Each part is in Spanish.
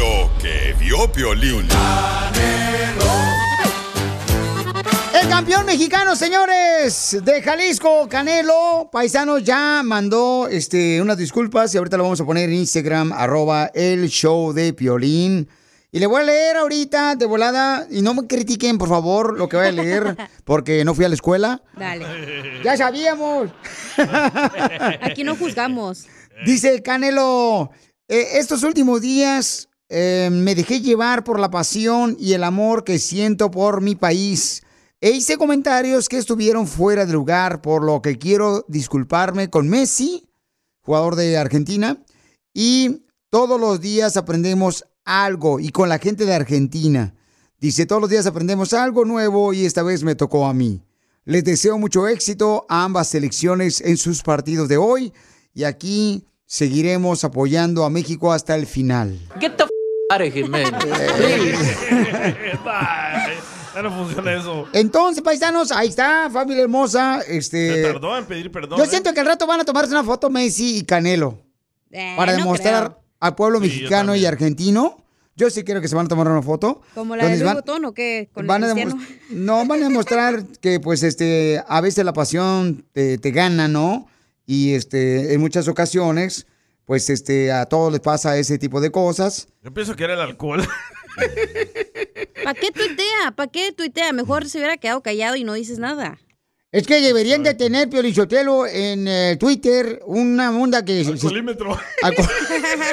Lo que vio Piolín. El campeón mexicano, señores, de Jalisco, Canelo, paisanos, ya mandó este, unas disculpas y ahorita lo vamos a poner en Instagram, arroba el show de Piolín. Y le voy a leer ahorita de volada, y no me critiquen, por favor, lo que voy a leer, porque no fui a la escuela. Dale. Ya sabíamos. Aquí no juzgamos. Dice Canelo, "Eh, estos últimos días eh, me dejé llevar por la pasión y el amor que siento por mi país. E hice comentarios que estuvieron fuera de lugar, por lo que quiero disculparme con Messi, jugador de Argentina, y todos los días aprendemos algo, y con la gente de Argentina. Dice, todos los días aprendemos algo nuevo y esta vez me tocó a mí. Les deseo mucho éxito a ambas selecciones en sus partidos de hoy y aquí seguiremos apoyando a México hasta el final. Of here, man. Ya no funciona eso. Entonces, paisanos, ahí está, familia hermosa. Este, Se tardó en pedir perdón. yo ¿eh? siento que al rato van a tomarse una foto Messi y Canelo para no demostrar creo. al pueblo Sí, mexicano y argentino. Yo sí creo que se van a tomar una foto. ¿Como la de Luis van- Botón o qué? ¿Con van el a no, van a demostrar que pues este a veces la pasión te, te gana, ¿no? Y este en muchas ocasiones pues este a todos les pasa ese tipo de cosas. Yo pienso que era el alcohol. ¿Para qué tuitea? ¿Para qué tuitea? Mejor se hubiera quedado callado y no dices nada. Es que deberían de tener Piolichotelo en eh, Twitter una onda que se- Alcoholímetro. alco-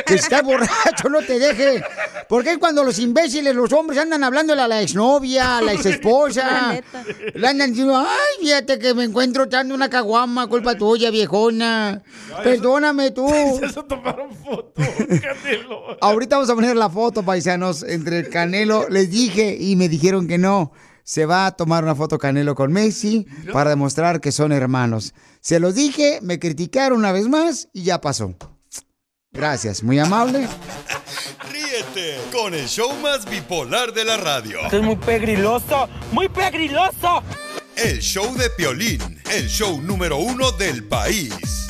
que si estás borracho no te deje. Porque es cuando los imbéciles, los hombres andan hablándole a la exnovia, a la La exesposa. neta. Le andan diciendo, ay, fíjate que me encuentro echando una caguama, culpa tuya, viejona. Perdóname tú. Se tomaron foto. Canelo. Ahorita vamos a poner la foto, paisanos, entre el Canelo. Les dije y me dijeron que no. Se va a tomar una foto Canelo con Messi para demostrar que son hermanos. Se los dije, me criticaron una vez más y ya pasó. Gracias, muy amable. Ríete con el show más bipolar de la radio. Esto es muy pegriloso, muy pegriloso. El show de Piolín, el show número uno del país.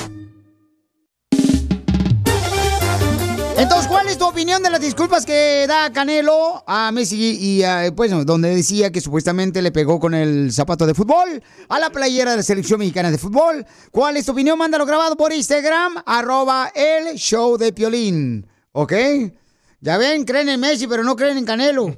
Entonces, ¿cuál es tu opinión de las disculpas que da Canelo a Messi y a, pues, donde decía que supuestamente le pegó con el zapato de fútbol a la playera de la selección mexicana de fútbol? ¿Cuál es tu opinión? Mándalo grabado por Instagram, arroba el show de Piolín. ¿Ok? Ya ven, creen en Messi, pero no creen en Canelo.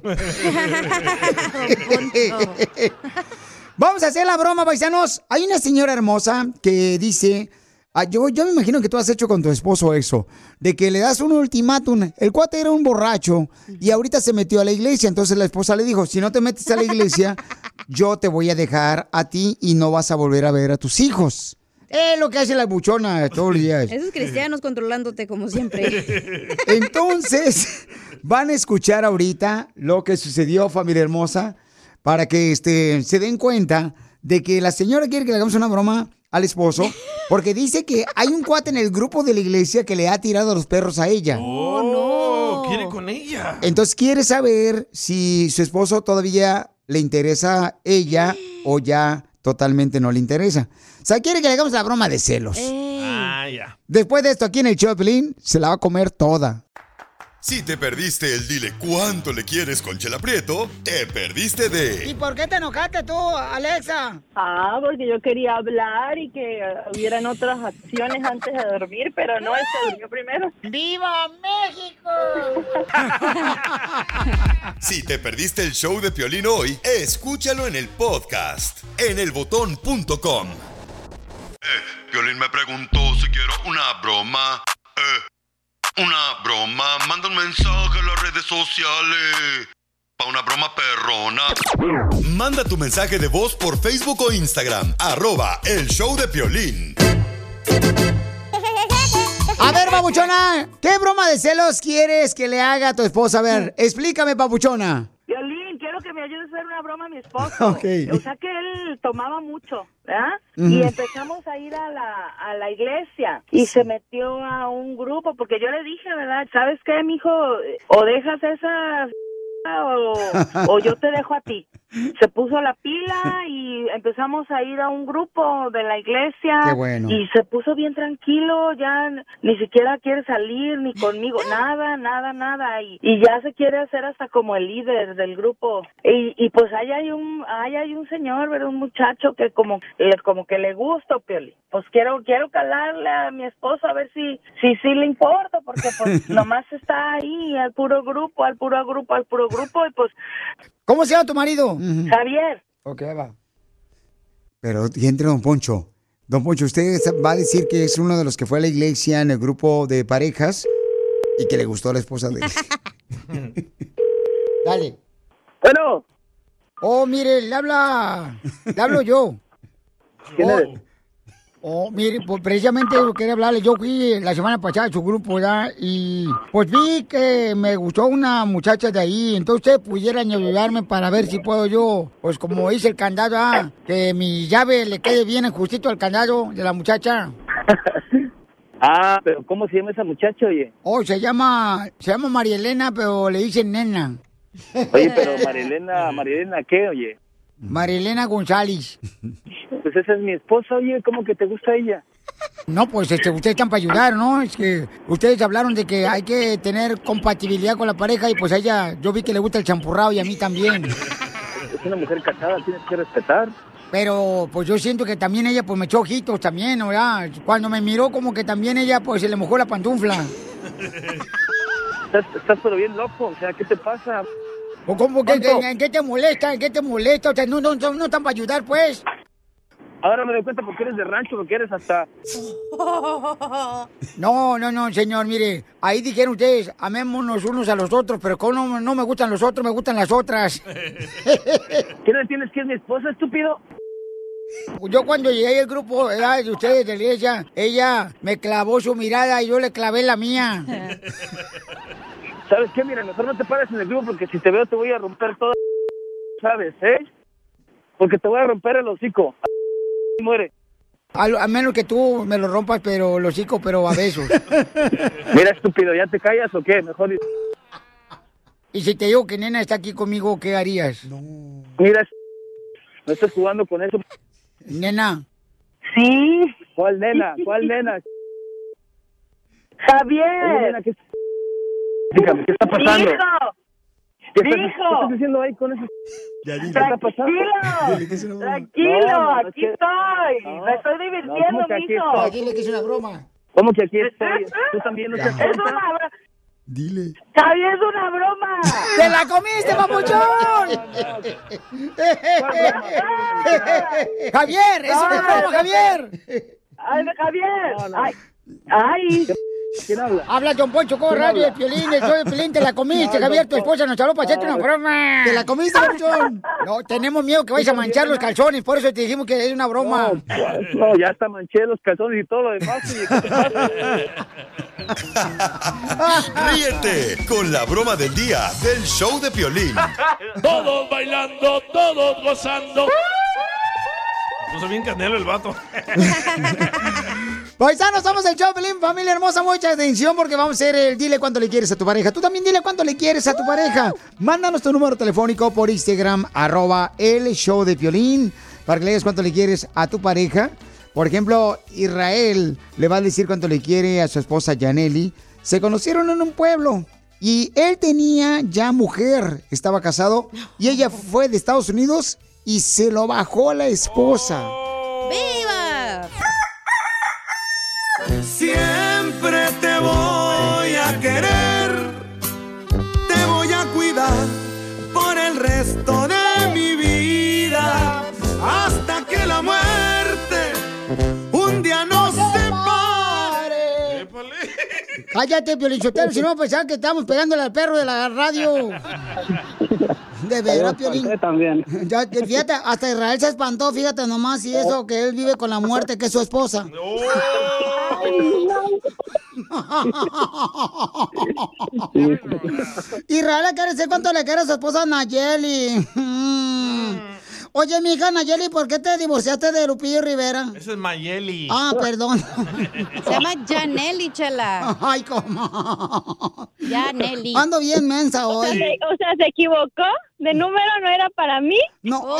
Vamos a hacer la broma, paisanos. Hay una señora hermosa que dice, ah, yo, yo me imagino que tú has hecho con tu esposo eso, de que le das un ultimátum. El cuate era un borracho y ahorita se metió a la iglesia, entonces la esposa le dijo, si no te metes a la iglesia, yo te voy a dejar a ti y no vas a volver a ver a tus hijos. Es lo que hace la buchona todos los días. Esos cristianos controlándote como siempre. Entonces, van a escuchar ahorita lo que sucedió, familia hermosa, para que este, se den cuenta de que la señora quiere que le hagamos una broma al esposo, porque dice que hay un cuate en el grupo de la iglesia que le ha tirado a los perros a ella. Oh, quiere con ella. Entonces quiere saber si su esposo todavía le interesa ella o ya totalmente no le interesa. O sea, quiere que le hagamos la broma de celos. Ah, ya. Después de esto, aquí en el Choplin, se la va a comer toda. Si te perdiste el dile cuánto le quieres con Chela Prieto, te perdiste de ¿Y por qué te enojaste tú, Alexa? Ah, porque yo quería hablar y que hubieran otras acciones antes de dormir, pero no, él se durmió primero. ¡Viva México! Si te perdiste el show de Piolín hoy, escúchalo en el podcast en elbotón.com. Eh, Piolín me preguntó si quiero una broma. Eh, una broma. Manda un mensaje a las redes sociales. Pa' una broma perrona. Manda tu mensaje de voz por Facebook o Instagram. Arroba el show de Piolín. A ver, papuchona, ¿qué broma de celos quieres que le haga a tu esposa? A ver, explícame, papuchona. Quiero que me ayudes a hacer una broma a mi esposo. O sea que él tomaba mucho, ¿verdad? Y empezamos a ir a la, a la iglesia y se metió a un grupo porque yo le dije, ¿verdad? ¿Sabes qué, mijo? O dejas esa o, o yo te dejo a ti. Se puso la pila y empezamos a ir a un grupo de la iglesia. Qué bueno. Y se puso bien tranquilo, ya ni siquiera quiere salir ni conmigo, nada, nada, nada. Y, y ya se quiere hacer hasta como el líder del grupo. Y, y pues ahí hay un, ahí hay un señor, ¿verdad? Un muchacho que como, eh, como que le gusta, Pioli. Pues quiero, quiero calarle a mi esposo a ver si, si, sí le importa, porque pues nomás está ahí al puro grupo, al puro grupo, al puro grupo y pues ¿Cómo se llama tu marido? Javier. Ok, va. Pero entre Don Poncho. Don Poncho, usted va a decir que es uno de los que fue a la iglesia en el grupo de parejas y que le gustó la esposa de él. Dale. Bueno. Oh, mire, le habla. Le hablo yo. ¿Quién oh, eres? Oh, mire, pues precisamente quería hablarle. Yo fui la semana pasada a su grupo, ¿verdad? Y pues vi que me gustó una muchacha de ahí. Entonces, ustedes pudieran ayudarme para ver si puedo yo, pues como hice el candado, ¿ah? que mi llave le quede bien justito al candado de la muchacha. Ah, pero ¿cómo se llama esa muchacha, oye? Oh, se llama, se llama María Elena, pero le dicen nena. Oye, pero Marilena, Marilena, ¿qué, oye? María Elena González. Pues esa es mi esposa, oye, ¿cómo que te gusta ella? No, pues este, ustedes están para ayudar, ¿no? Es que ustedes hablaron de que hay que tener compatibilidad con la pareja y pues a ella, yo vi que le gusta el champurrado y a mí también. Es una mujer casada, tienes que respetar. Pero pues yo siento que también ella pues me echó ojitos también, ¿verdad? Cuando me miró como que también ella pues se le mojó la pantufla. Estás, estás pero bien loco, o sea, ¿qué te pasa? ¿O cómo que, en, qué te molesta? ¿En qué te molesta? O sea, no, no, no, no están para ayudar pues. Ahora me doy cuenta porque eres de rancho, porque eres hasta... No, no, no, señor, mire, ahí dijeron ustedes, amémonos unos a los otros, pero como no, no me gustan los otros, me gustan las otras. ¿Qué no entiendes que es mi esposa, estúpido? Yo cuando llegué al grupo ¿verdad? de ustedes de la iglesia, ella me clavó su mirada y yo le clavé la mía. ¿Sabes qué? Mira, mejor no te pares en el grupo porque si te veo te voy a romper todo, ¿sabes, eh? Porque te voy a romper el hocico. Y muere. A, lo- a menos que tú me lo rompas, pero los hocico, pero a besos. Mira, estúpido, ¿ya te callas o qué? Mejor... Y si te digo que nena está aquí conmigo, ¿qué harías? Mira, no estás jugando con eso. Nena. Sí. ¿Cuál nena? ¿Cuál nena? Javier. Oye, nena, ¿qué... Dígame, ¿qué está pasando? Hijo. ¿Qué estás, Hijo. ¿Qué estás haciendo ahí con eso? ¿Qué está pasando? Tranquilo. Tranquilo, aquí estoy. No, Me estoy divirtiendo, ¿cómo que aquí mijo. estás? Dile que es una broma. ¿Cómo que aquí estoy? ¿Tú también no te Es una broma. Dile. Javier, es una broma. ¡Te la comiste, papuchón! Javier, es una broma, Javier. Ay, Javier. Ay. ¿Quién habla? Habla Don Poncho con ¿Quién radio de? Piolín, el show de Piolín, te la comiste, Ay, Javier, tu esposa nos habló para hacerte una broma. ¿Te la comiste, papuchón? No, tenemos miedo que vayas a manchar los calzones, por eso te dijimos que es una broma. No, pues, no, ya hasta manché los calzones y todo lo demás. Ríete con la broma del día del show de Piolín. Todos bailando, todos gozando. Puso bien canelo el vato. Paisanos, somos el show de Piolín, familia hermosa, mucha atención porque vamos a hacer el dile cuánto le quieres a tu pareja. Tú también dile cuánto le quieres a tu pareja. Mándanos tu número telefónico por Instagram, arroba el show de Piolín, para que le digas cuánto le quieres a tu pareja. Por ejemplo, Israel le va a decir cuánto le quiere a su esposa Yaneli. Se conocieron en un pueblo Y él tenía ya mujer, estaba casado, y ella fue de Estados Unidos y se lo bajó la esposa. ¡Viva! Cállate, Piolichotero, si no pensar que estamos pegándole al perro de la radio. De veras, Piolín. Usted también. Ya, fíjate, hasta Israel se espantó, fíjate nomás, y eso que él vive con la muerte, que es su esposa. Israel le quiere decir cuánto le quiere a su esposa Nayeli. Oye, mi hija Nayeli, ¿por qué te divorciaste de Lupillo Rivera? Ese es Mayeli. Ah, perdón. Se llama Janelli, chela. Ay, ¿cómo? Janelli. Ando bien mensa O sea, hoy. se, o sea, ¿se equivocó? ¿De número no era para mí? No. Oh.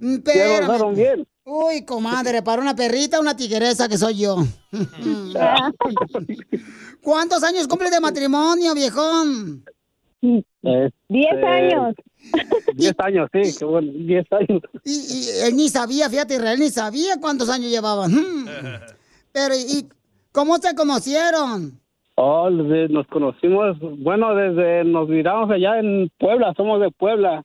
eh, Espérame. gozaron bien. Uy, comadre, para una perrita, una tigresa que soy yo. ¿Cuántos años cumple de matrimonio, viejón? Este, Diez años. Diez años, sí, qué bueno, diez años. Y, y él ni sabía, fíjate, Israel ni sabía cuántos años llevaban. Hmm. Pero, ¿y cómo se conocieron? Oh, nos conocimos, bueno, desde nos miramos allá en Puebla, somos de Puebla.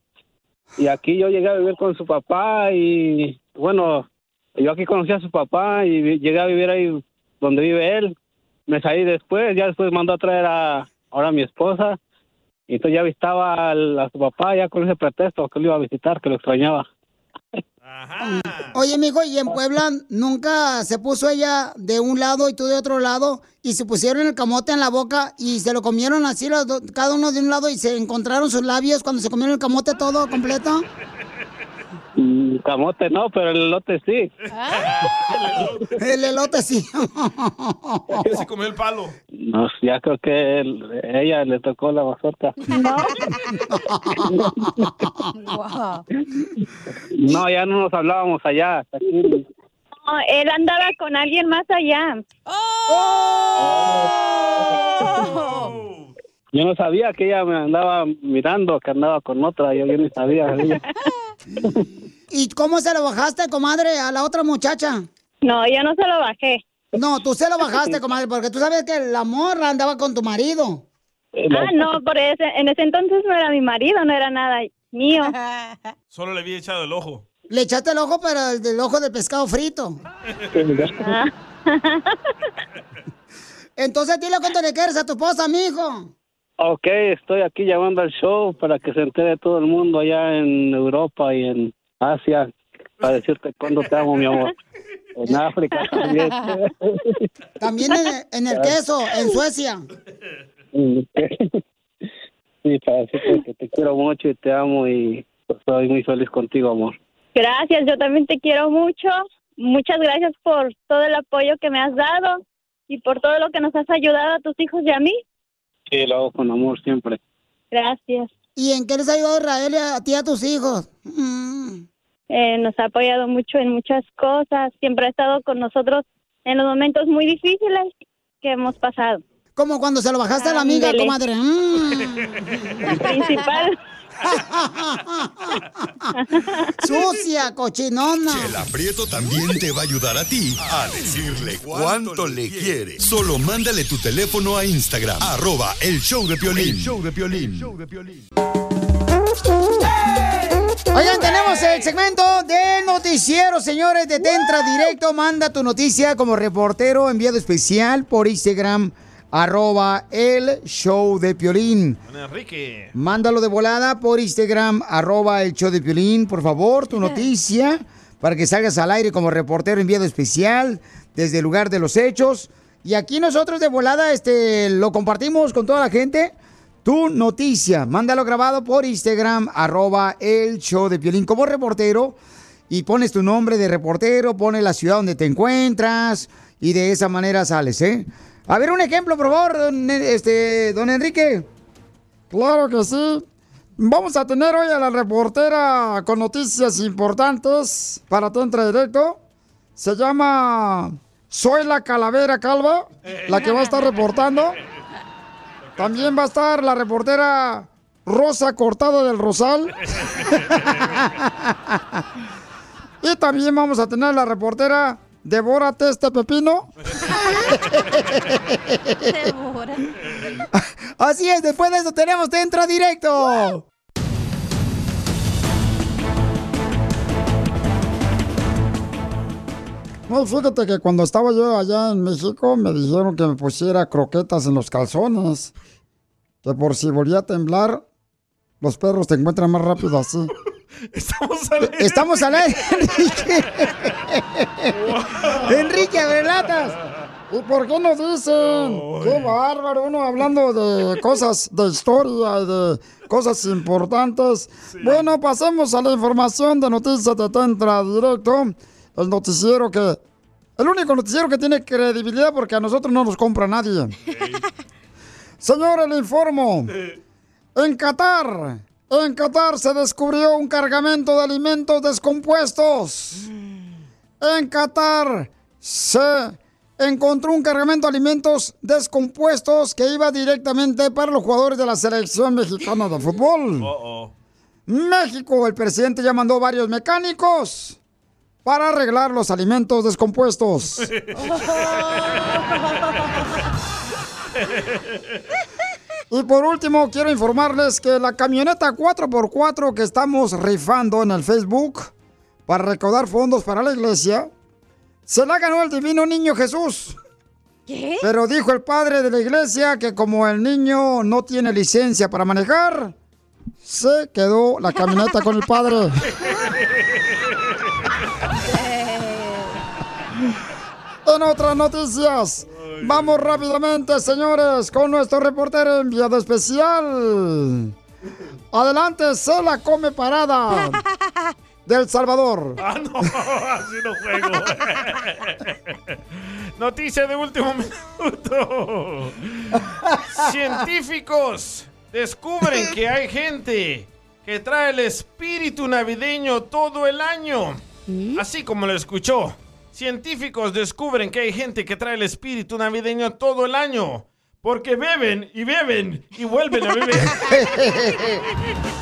Y aquí yo llegué a vivir con su papá y, bueno, yo aquí conocí a su papá y llegué a vivir ahí donde vive él. Me salí después, ya después mandó a traer a ahora a mi esposa. Y entonces ya visitaba al- a su papá ya con ese pretexto que lo iba a visitar, que lo extrañaba. Oye, mijo, ¿y en Puebla nunca se puso ella de un lado y tú de otro lado y se pusieron el camote en la boca y se lo comieron así los do- cada uno de un lado y se encontraron sus labios cuando se comieron el camote todo completo? Mm, Camote no, pero el elote sí. El elote sí. ¿Quién se comió el palo? No, ya creo que él- ella le tocó la mazorca. No, ya no nos hablábamos allá. Aquí. No, él andaba con alguien más allá. Yo no sabía que ella me andaba mirando, que andaba con otra. Yo, yo ni sabía. ¿Y cómo se lo bajaste, comadre, a la otra muchacha? No, yo no se lo bajé. No, tú se lo bajaste, comadre, porque tú sabes que la morra andaba con tu marido. Ah, no, por ese, en ese entonces no era mi marido, no era nada mío. Solo le había echado el ojo. Le echaste el ojo, pero el del ojo del pescado frito. Entonces dile cuánto le quieres a tu esposa, mijo. Ok, estoy aquí llamando al show para que se entere todo el mundo allá en Europa y en Asia para decirte cuándo te amo, mi amor. En África también. También en, en el queso, en Suecia. Sí, para decirte que te quiero mucho y te amo y estoy muy feliz contigo, amor. Gracias, yo también te quiero mucho. Muchas gracias por todo el apoyo que me has dado y por todo lo que nos has ayudado a tus hijos y a mí. Sí, lo hago con amor siempre. Gracias. ¿Y en qué les ha ayudado Israel y a ti y a tus hijos? Mm. Eh, nos ha apoyado mucho en muchas cosas. Siempre ha estado con nosotros en los momentos muy difíciles que hemos pasado. Como cuando se lo bajaste a la amiga, Ándele. comadre. Mm. Principal. Sucia, cochinona. El aprieto también te va a ayudar a ti a decirle cuánto le quiere. Solo mándale tu teléfono a Instagram, arroba el show de Piolín. show de Piolín. Oigan, tenemos el segmento de noticiero, señores, de Tentra Directo. Manda tu noticia como reportero enviado especial por Instagram, arroba el show de Piolín. Enrique. Mándalo de volada por Instagram, arroba el show de Piolín, por favor, tu noticia, para que salgas al aire como reportero enviado especial desde el lugar de los hechos. Y aquí nosotros de volada este, lo compartimos con toda la gente. Tu noticia, mándalo grabado por Instagram, arroba el show de Piolín como reportero. Y pones tu nombre de reportero, pones la ciudad donde te encuentras y de esa manera sales, ¿eh? A ver, un ejemplo, por favor, don, este, don Enrique. Claro que sí. Vamos a tener hoy a la reportera con noticias importantes para Tentra Directo. Se llama Soy la calavera calva, la que va a estar reportando. También va a estar la reportera Rosa Cortada del Rosal. y también vamos a tener la reportera Devórate este pepino. Así es, después de eso tenemos Dentro Directo. No, fíjate que cuando estaba yo allá en México me dijeron que me pusiera croquetas en los calzones. Que por si volvía a temblar, los perros te encuentran más rápido así. Estamos al aire. Estamos al aire, Enrique. Enrique Relatas. ¿Y por qué nos dicen? Qué bárbaro, uno hablando de cosas de historia y de cosas importantes. Bueno, pasemos a la información de Noticias de Tentra Directo. El noticiero que... El único noticiero que tiene credibilidad porque a nosotros no nos compra nadie. Señores, le informo. En Qatar, en Qatar se descubrió un cargamento de alimentos descompuestos. En Qatar se encontró un cargamento de alimentos descompuestos que iba directamente para los jugadores de la selección mexicana de fútbol. Oh, oh. México, el presidente ya mandó varios mecánicos para arreglar los alimentos descompuestos. Y por último, quiero informarles que la camioneta 4x4 que estamos rifando en el Facebook para recaudar fondos para la iglesia, se la ganó el divino niño Jesús. ¿Qué? Pero dijo el padre de la iglesia que como el niño no tiene licencia para manejar, se quedó la camioneta con el padre. En otras noticias, vamos rápidamente, señores, con nuestro reportero enviado especial. Adelante, se la come parada del Salvador. Ah, no, así no juego. Noticia de último minuto. Científicos descubren que hay gente que trae el espíritu navideño todo el año. Así como lo escuchó. Científicos descubren que hay gente que trae el espíritu navideño todo el año. Porque beben y beben y vuelven a beber.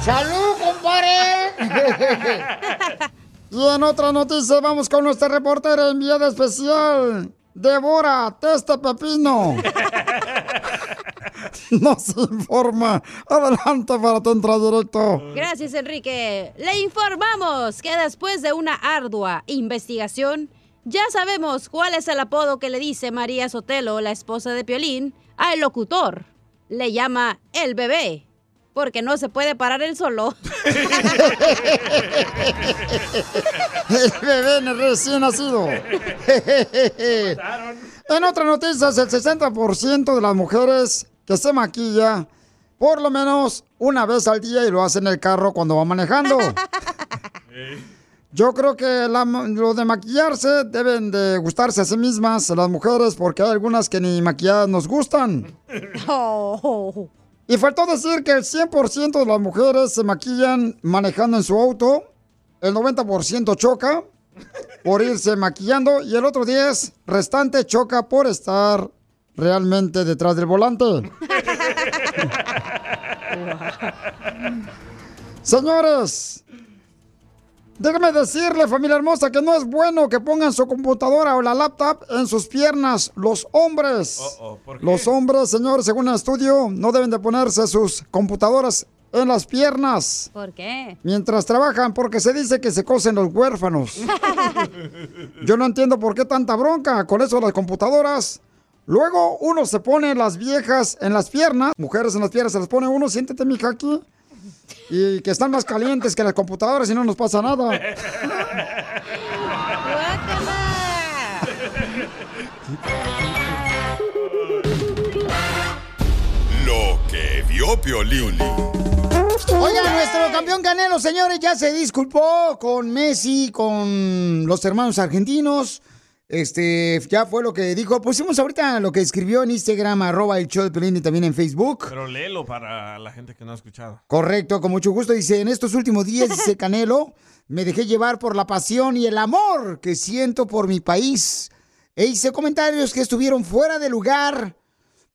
¡Salud, compadre! y en otra noticia vamos con nuestra reportera enviada especial. Devora, testa pepino. Nos informa. Adelante para tu entrada directo. Gracias, Enrique. Le informamos que después de una ardua investigación, ya sabemos cuál es el apodo que le dice María Sotelo, la esposa de Piolín, al locutor. Le llama el bebé, porque no se puede parar él solo. El bebé recién nacido. En otras noticias, el 60% de las mujeres que se maquilla por lo menos una vez al día y lo hace en el carro cuando va manejando. Yo creo que la- lo de maquillarse deben de gustarse a sí mismas las mujeres porque hay algunas que ni maquilladas nos gustan. Y faltó decir que el 100% de las mujeres se maquillan manejando en su auto, el 90% choca por irse maquillando y el otro 10 restante choca por estar realmente detrás del volante. Señores, déjame decirle, familia hermosa, que no es bueno que pongan su computadora o la laptop en sus piernas los hombres. Oh, ¿por qué? Los hombres, señores, según el estudio, no deben de ponerse sus computadoras en las piernas ¿Por qué? mientras trabajan porque se dice que se cosen los huérfanos. Yo no entiendo por qué tanta bronca con eso de las computadoras. Luego uno se pone las viejas en las piernas, mujeres en las piernas se las pone uno, siéntete mija aquí. Y que están más calientes que las computadoras y no nos pasa nada. Lo que vio Piolín. Oiga, nuestro campeón Canelo, señores, ya se disculpó con Messi, con los hermanos argentinos. Este, ya fue lo que dijo. Pusimos ahorita lo que escribió en Instagram, arroba el show de Pelín y también en Facebook. Pero léelo para la gente que no ha escuchado. Correcto, con mucho gusto. Dice, en estos últimos días, dice Canelo, me dejé llevar por la pasión y el amor que siento por mi país. E hice comentarios que estuvieron fuera de lugar,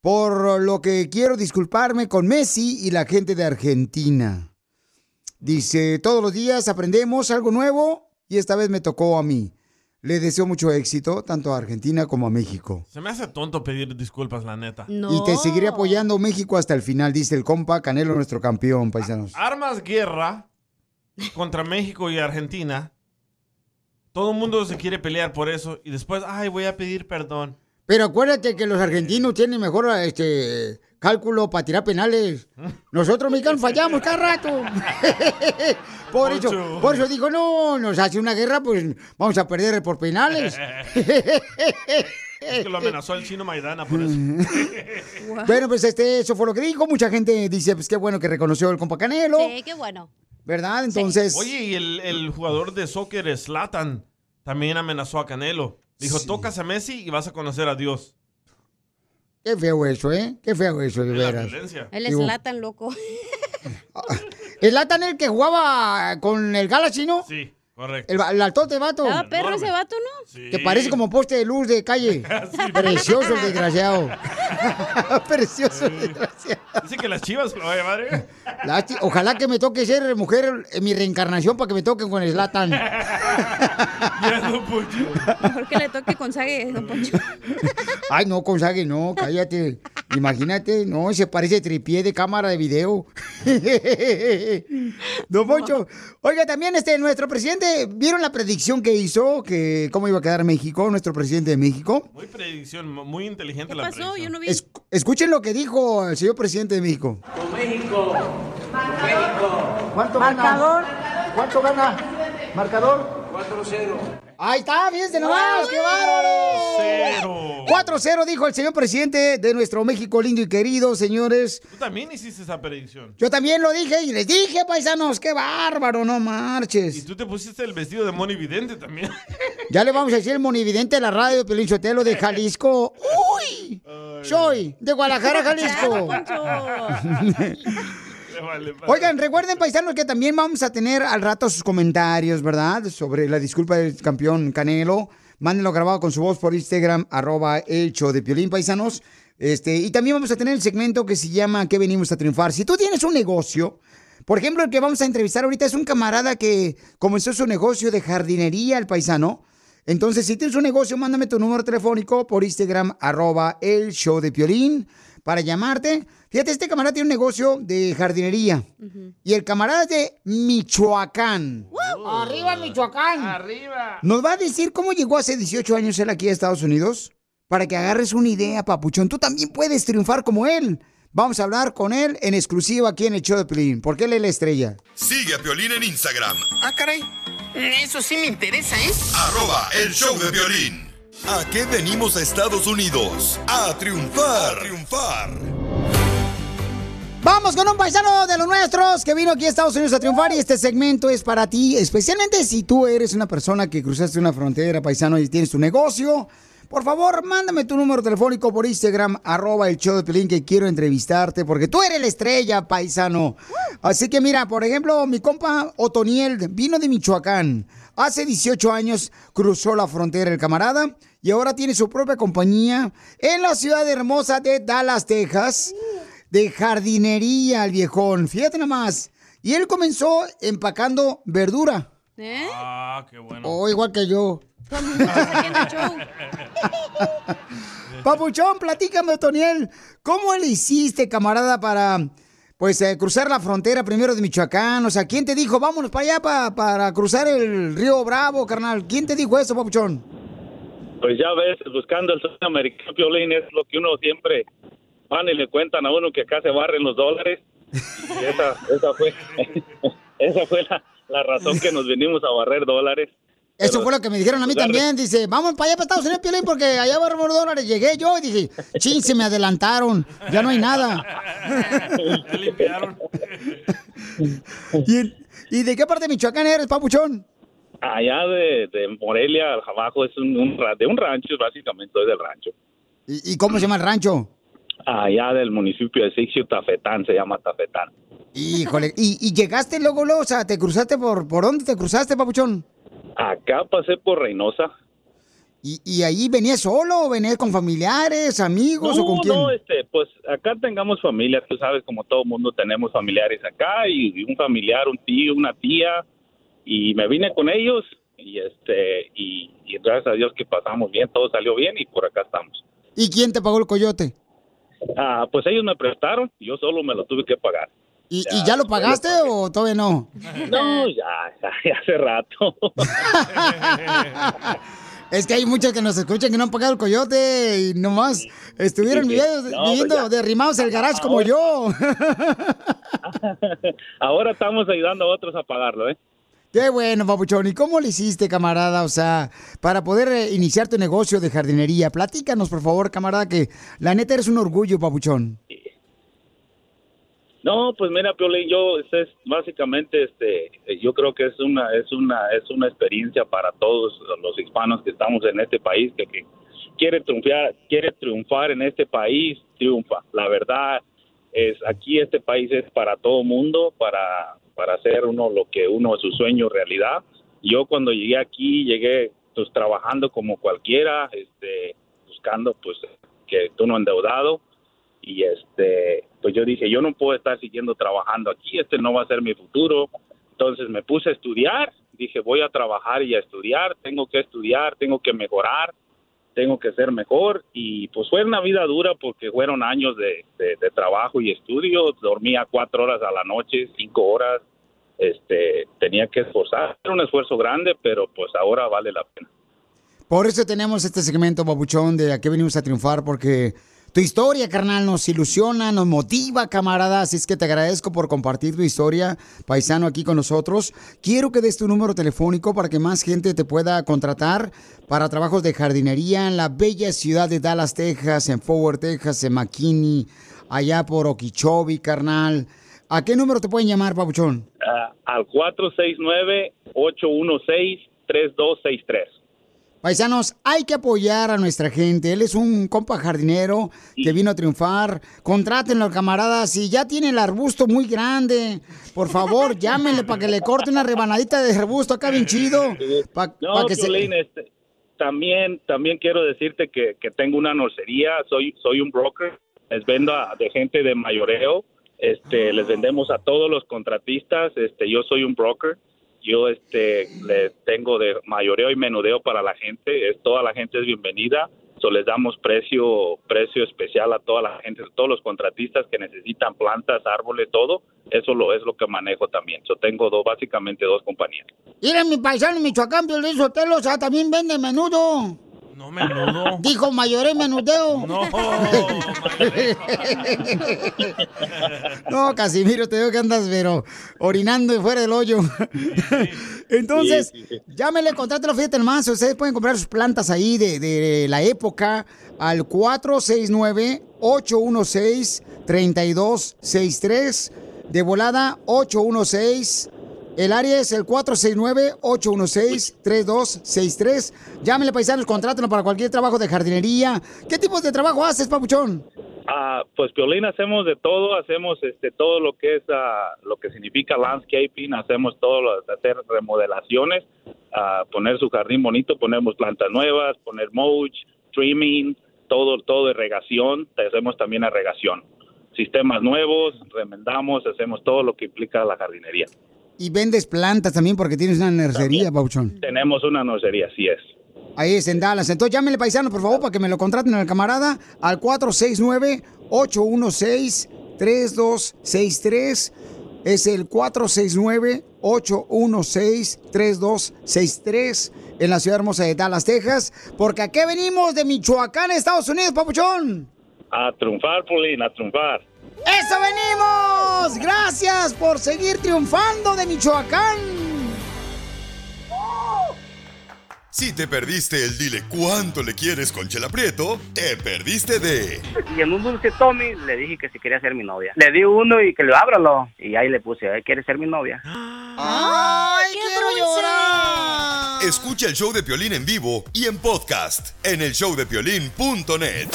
por lo que quiero disculparme con Messi y la gente de Argentina. Dice, todos los días aprendemos algo nuevo y esta vez me tocó a mí. Le deseo mucho éxito tanto a Argentina como a México. Se me hace tonto pedir disculpas, la neta. Y te seguiré apoyando México hasta el final, dice el compa Canelo, nuestro campeón, paisanos. Armas guerra contra México y Argentina. Todo el mundo se quiere pelear por eso y después, ay, voy a pedir perdón. Pero acuérdate que los argentinos tienen mejor este cálculo para tirar penales. Nosotros mexicanos fallamos cada rato. por eso, por eso digo, no, nos hace una guerra, pues vamos a perder por penales. Es que lo amenazó el chino Maidana por eso. bueno, pues este, eso fue lo que dijo. Mucha gente dice, pues qué bueno que reconoció el compa Canelo. Sí, qué bueno. ¿Verdad? Entonces. Oye, y el, el jugador de sócer, Slatan, también amenazó a Canelo. Dijo, tocas a Messi y vas a conocer a Dios. Qué feo eso, ¿eh? Qué feo eso, de veras. Él es latan loco. ¿El Latan el que jugaba con el Galaxy, no? Sí, correcto. El, el altote vato. Ah, perro ese vato, ¿no? Que parece como poste de luz de calle. Precioso el desgraciado. Precioso el desgraciado. Dice que las chivas lo va a llevar, ¿eh? Lásti- Ojalá que me toque ser mujer en mi reencarnación para que me toquen con el Slatan. Mejor que le toque con sague, don Poncho. Ay, no, Gonzague, no, cállate. Imagínate, no, se parece tripié de cámara de video. Don Poncho. Oiga, también este, nuestro presidente, ¿vieron la predicción que hizo? Que cómo iba a quedar México, nuestro presidente de México. Muy predicción, muy inteligente la pasó? predicción. Yo no vi. Es- escuchen lo que dijo el señor presidente de México. Con México. Con México. ¿Cuánto Marcador. ¿Cuánto gana? ¿Marcador? 4-0. Ahí está, fíjense nomás, qué bárbaro. 4-0 dijo el señor presidente de nuestro México lindo y querido, señores. Tú también hiciste esa predicción. Yo también lo dije y les dije, paisanos, qué bárbaro, no Y marches. tú te pusiste el vestido de Moni Vidente también. Ya le vamos a decir el monividente de la radio de Pelín Sotelo de Jalisco. ¡Uy! Soy de Guadalajara, Jalisco. Oigan, recuerden, paisanos, que también vamos a tener al rato sus comentarios, ¿verdad? Sobre la disculpa del campeón Canelo. Mándenlo grabado con su voz por Instagram, arroba el show de Piolín, paisanos. Este, y también vamos a tener el segmento que se llama ¿Qué venimos a triunfar? Si tú tienes un negocio, por ejemplo, el que vamos a entrevistar ahorita es un camarada que comenzó su negocio de jardinería, el paisano. Entonces, si tienes un negocio, mándame tu número telefónico por Instagram, arroba el show de Piolín, para llamarte. Fíjate, este camarada tiene un negocio de jardinería. Y el camarada es de Michoacán. ¡Arriba, Michoacán! Arriba. ¿Nos va a decir cómo llegó hace 18 años él aquí a Estados Unidos? Para que agarres una idea, papuchón. Tú también puedes triunfar como él. Vamos a hablar con él en exclusiva aquí en el show de Piolín, porque él es la estrella. Sigue a Piolín en Instagram, Ah, caray. Eso sí me interesa, ¿eh? arroba el show de violín. ¿A qué venimos a Estados Unidos? A triunfar. A triunfar. Vamos con un paisano de los nuestros que vino aquí a Estados Unidos a triunfar y este segmento es para ti, especialmente si tú eres una persona que cruzaste una frontera, paisano, y tienes tu negocio. Por favor, mándame tu número telefónico por Instagram, arroba el show de Pelín, que quiero entrevistarte, porque tú eres la estrella, paisano. Así que mira, por ejemplo, mi compa Otoniel vino de Michoacán. Hace 18 años cruzó la frontera el camarada y ahora tiene su propia compañía en la ciudad hermosa de Dallas, Texas de jardinería al viejón. Fíjate nomás. Y él comenzó empacando verdura. ¿Eh? Ah, qué bueno. Oh, igual que yo. Papuchón, platícame, Toniel. ¿Cómo le hiciste, camarada, para pues eh, cruzar la frontera primero de Michoacán? O sea, ¿quién te dijo, vámonos para allá pa- para cruzar el río Bravo, carnal? ¿Quién te dijo eso, Papuchón? Pues ya ves, buscando el sueño americano, Piolín, es lo que uno siempre van y le cuentan a uno que acá se barren los dólares. Y esa, esa fue, esa fue la, la razón que nos venimos a barrer dólares. Eso Pero- fue lo que me dijeron a mí Pues, también. Dice, vamos para allá, para Estados Unidos, Piolín, porque allá va a dólares. Llegué yo y dije, chin, se me adelantaron. Ya no hay nada. Ya limpiaron. ¿Y, y de qué parte de Michoacán eres, papuchón? Allá de, de Morelia abajo es un, de un rancho, básicamente soy del rancho. ¿Y, y cómo se llama el rancho? Allá del municipio de Sixio, Tafetán, se llama Tafetán. Híjole, ¿y, y llegaste luego, luego, o sea, te cruzaste por, ¿por dónde te cruzaste, papuchón? Acá pasé por Reynosa. ¿Y, y ahí venías solo o venías con familiares, amigos no, o con quién? no, este, pues acá tengamos familia, tú sabes, como todo mundo tenemos familiares acá y, y un familiar, un tío, una tía, y me vine con ellos y este y, y gracias a Dios que pasamos bien, todo salió bien y por acá estamos. ¿Y quién te pagó el coyote? Ah, pues ellos me prestaron, yo solo me lo tuve que pagar. ¿Y ya, ¿y ya lo pagaste o todavía no? No, ya, ya, ya hace rato. Es que hay muchos que nos escuchan que no han pagado el coyote y nomás estuvieron Sí, viviendo, No, pues viviendo derrimados el garage como yo. Ahora estamos ayudando a otros a pagarlo, ¿eh? Qué bueno, papuchón. ¿Y cómo le hiciste, camarada? O sea, para poder eh, iniciar tu negocio de jardinería. Platícanos, por favor, camarada, que la neta eres un orgullo, papuchón. No, pues mira, Piolín, yo es, es básicamente, este, eh, yo creo que es una, es una, es una experiencia para todos los hispanos que estamos en este país, que, que quiere triunfar, quiere triunfar en este país, triunfa. La verdad es, aquí este país es para todo mundo, para, para hacer uno lo que uno su sueño realidad. Yo cuando llegué aquí, llegué pues trabajando como cualquiera, este, buscando pues que tú no endeudado y este pues yo dije yo no puedo estar siguiendo trabajando aquí este no va a ser mi futuro. Entonces me puse a estudiar dije voy a trabajar y a estudiar tengo que estudiar tengo que mejorar tengo que ser mejor. Y pues fue una vida dura porque fueron años de, de- de trabajo y estudio. Dormía cuatro horas a la noche cinco horas este tenía que esforzar era un esfuerzo grande pero pues ahora vale la pena. Por eso tenemos este segmento, papuchón, de a qué venimos a triunfar, porque tu historia, carnal, nos ilusiona, nos motiva, camarada. Así es que te agradezco por compartir tu historia, paisano, aquí con nosotros. Quiero que des tu número telefónico para que más gente te pueda contratar para trabajos de jardinería en la bella ciudad de Dallas, Texas, en Forward, Texas, en McKinney, allá por Okeechobee, carnal. ¿A qué número te pueden llamar, papuchón? Ah, al 469-816-3263. Paisanos, hay que apoyar a nuestra gente. Él es un compa jardinero que vino a triunfar. Contrátenlo, camaradas. Si ya tiene el arbusto muy grande, por favor, llámenle para que le corte una rebanadita de arbusto acá bien chido. Pa- No, pa que se- Piolín, este, también, también quiero decirte que, que tengo una nursería, soy, soy un broker, les vendo a, de gente de mayoreo, este, les vendemos a todos los contratistas, este, yo soy un broker, yo este, les tengo de mayoreo y menudeo para la gente, es, toda la gente es bienvenida, so les damos precio, precio especial a toda la gente, todos los contratistas que necesitan plantas, árboles, todo, eso lo, es lo que manejo también, yo tengo dos, básicamente dos compañías. Mira, mi paisano Michoacán, Piolín Sotelo, o sea, también vende menudo. No menudo. Dijo mayoré menudeo. No. No, Casimiro, te veo que andas, pero orinando fuera del hoyo. Entonces, Sí, sí, sí. llámele, contrátelo, fíjate más. Ustedes pueden comprar sus plantas ahí de, de la época al 469-816-3263. De volada, 816. El área es el 469-816-3263. Llámele, paisanos, contrátelo para cualquier trabajo de jardinería. ¿Qué tipos de trabajo haces, papuchón? Ah, pues Piolín hacemos de todo, hacemos este todo lo que es ah, lo que significa landscaping, hacemos todo lo de hacer remodelaciones, ah, poner su jardín bonito, ponemos plantas nuevas, poner mulch, trimming, todo todo de regación, hacemos también irrigación. Sistemas nuevos, remendamos, hacemos todo lo que implica la jardinería. Y vendes plantas también porque tienes una nursería, Pauchón. Tenemos una nursería, así es. Ahí es, en Dallas. Entonces llámele paisano, por favor, para que me lo contraten al camarada al 469-816-3263. Es el 469-816-3263 en la ciudad hermosa de Dallas, Texas. Porque aquí venimos de Michoacán, Estados Unidos, papuchón. A triunfar, Piolín, a triunfar. ¡Eso venimos! Gracias por seguir triunfando de Michoacán. Si te perdiste el dile cuánto le quieres con Chela Prieto, te perdiste de Y en un dulce Tommy le dije que si quería ser mi novia. Le di uno y que le ábralo. Y ahí le puse, ¿eh? ¿quieres ser mi novia? ¡Ay, quiero llorar! Escucha el show de Piolín en vivo y en podcast en el showdepiolín.net.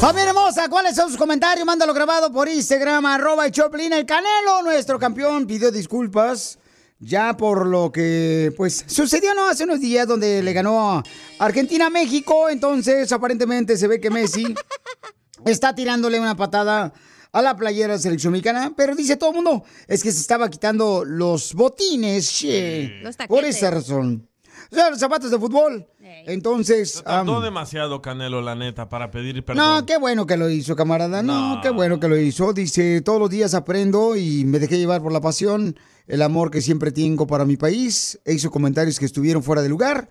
Familia hermosa, ¿cuáles son sus comentarios? Mándalo grabado por Instagram, arroba el Choplin. El Canelo, nuestro campeón, pidió disculpas ya por lo que, pues, sucedió, ¿no? Hace unos días donde le ganó Argentina a México. Entonces, aparentemente se ve que Messi está tirándole una patada a la playera de la selección mexicana, pero dice todo el mundo, es que se estaba quitando los botines, che, Los por esa razón. O sea, los zapatos de fútbol. Entonces, Tardó demasiado Canelo, la neta, para pedir perdón. no, qué bueno que lo hizo, camarada. No, qué bueno que lo hizo. Dice, todos los días aprendo y me dejé llevar por la pasión, el amor que siempre tengo para mi país. E hizo comentarios que estuvieron fuera de lugar.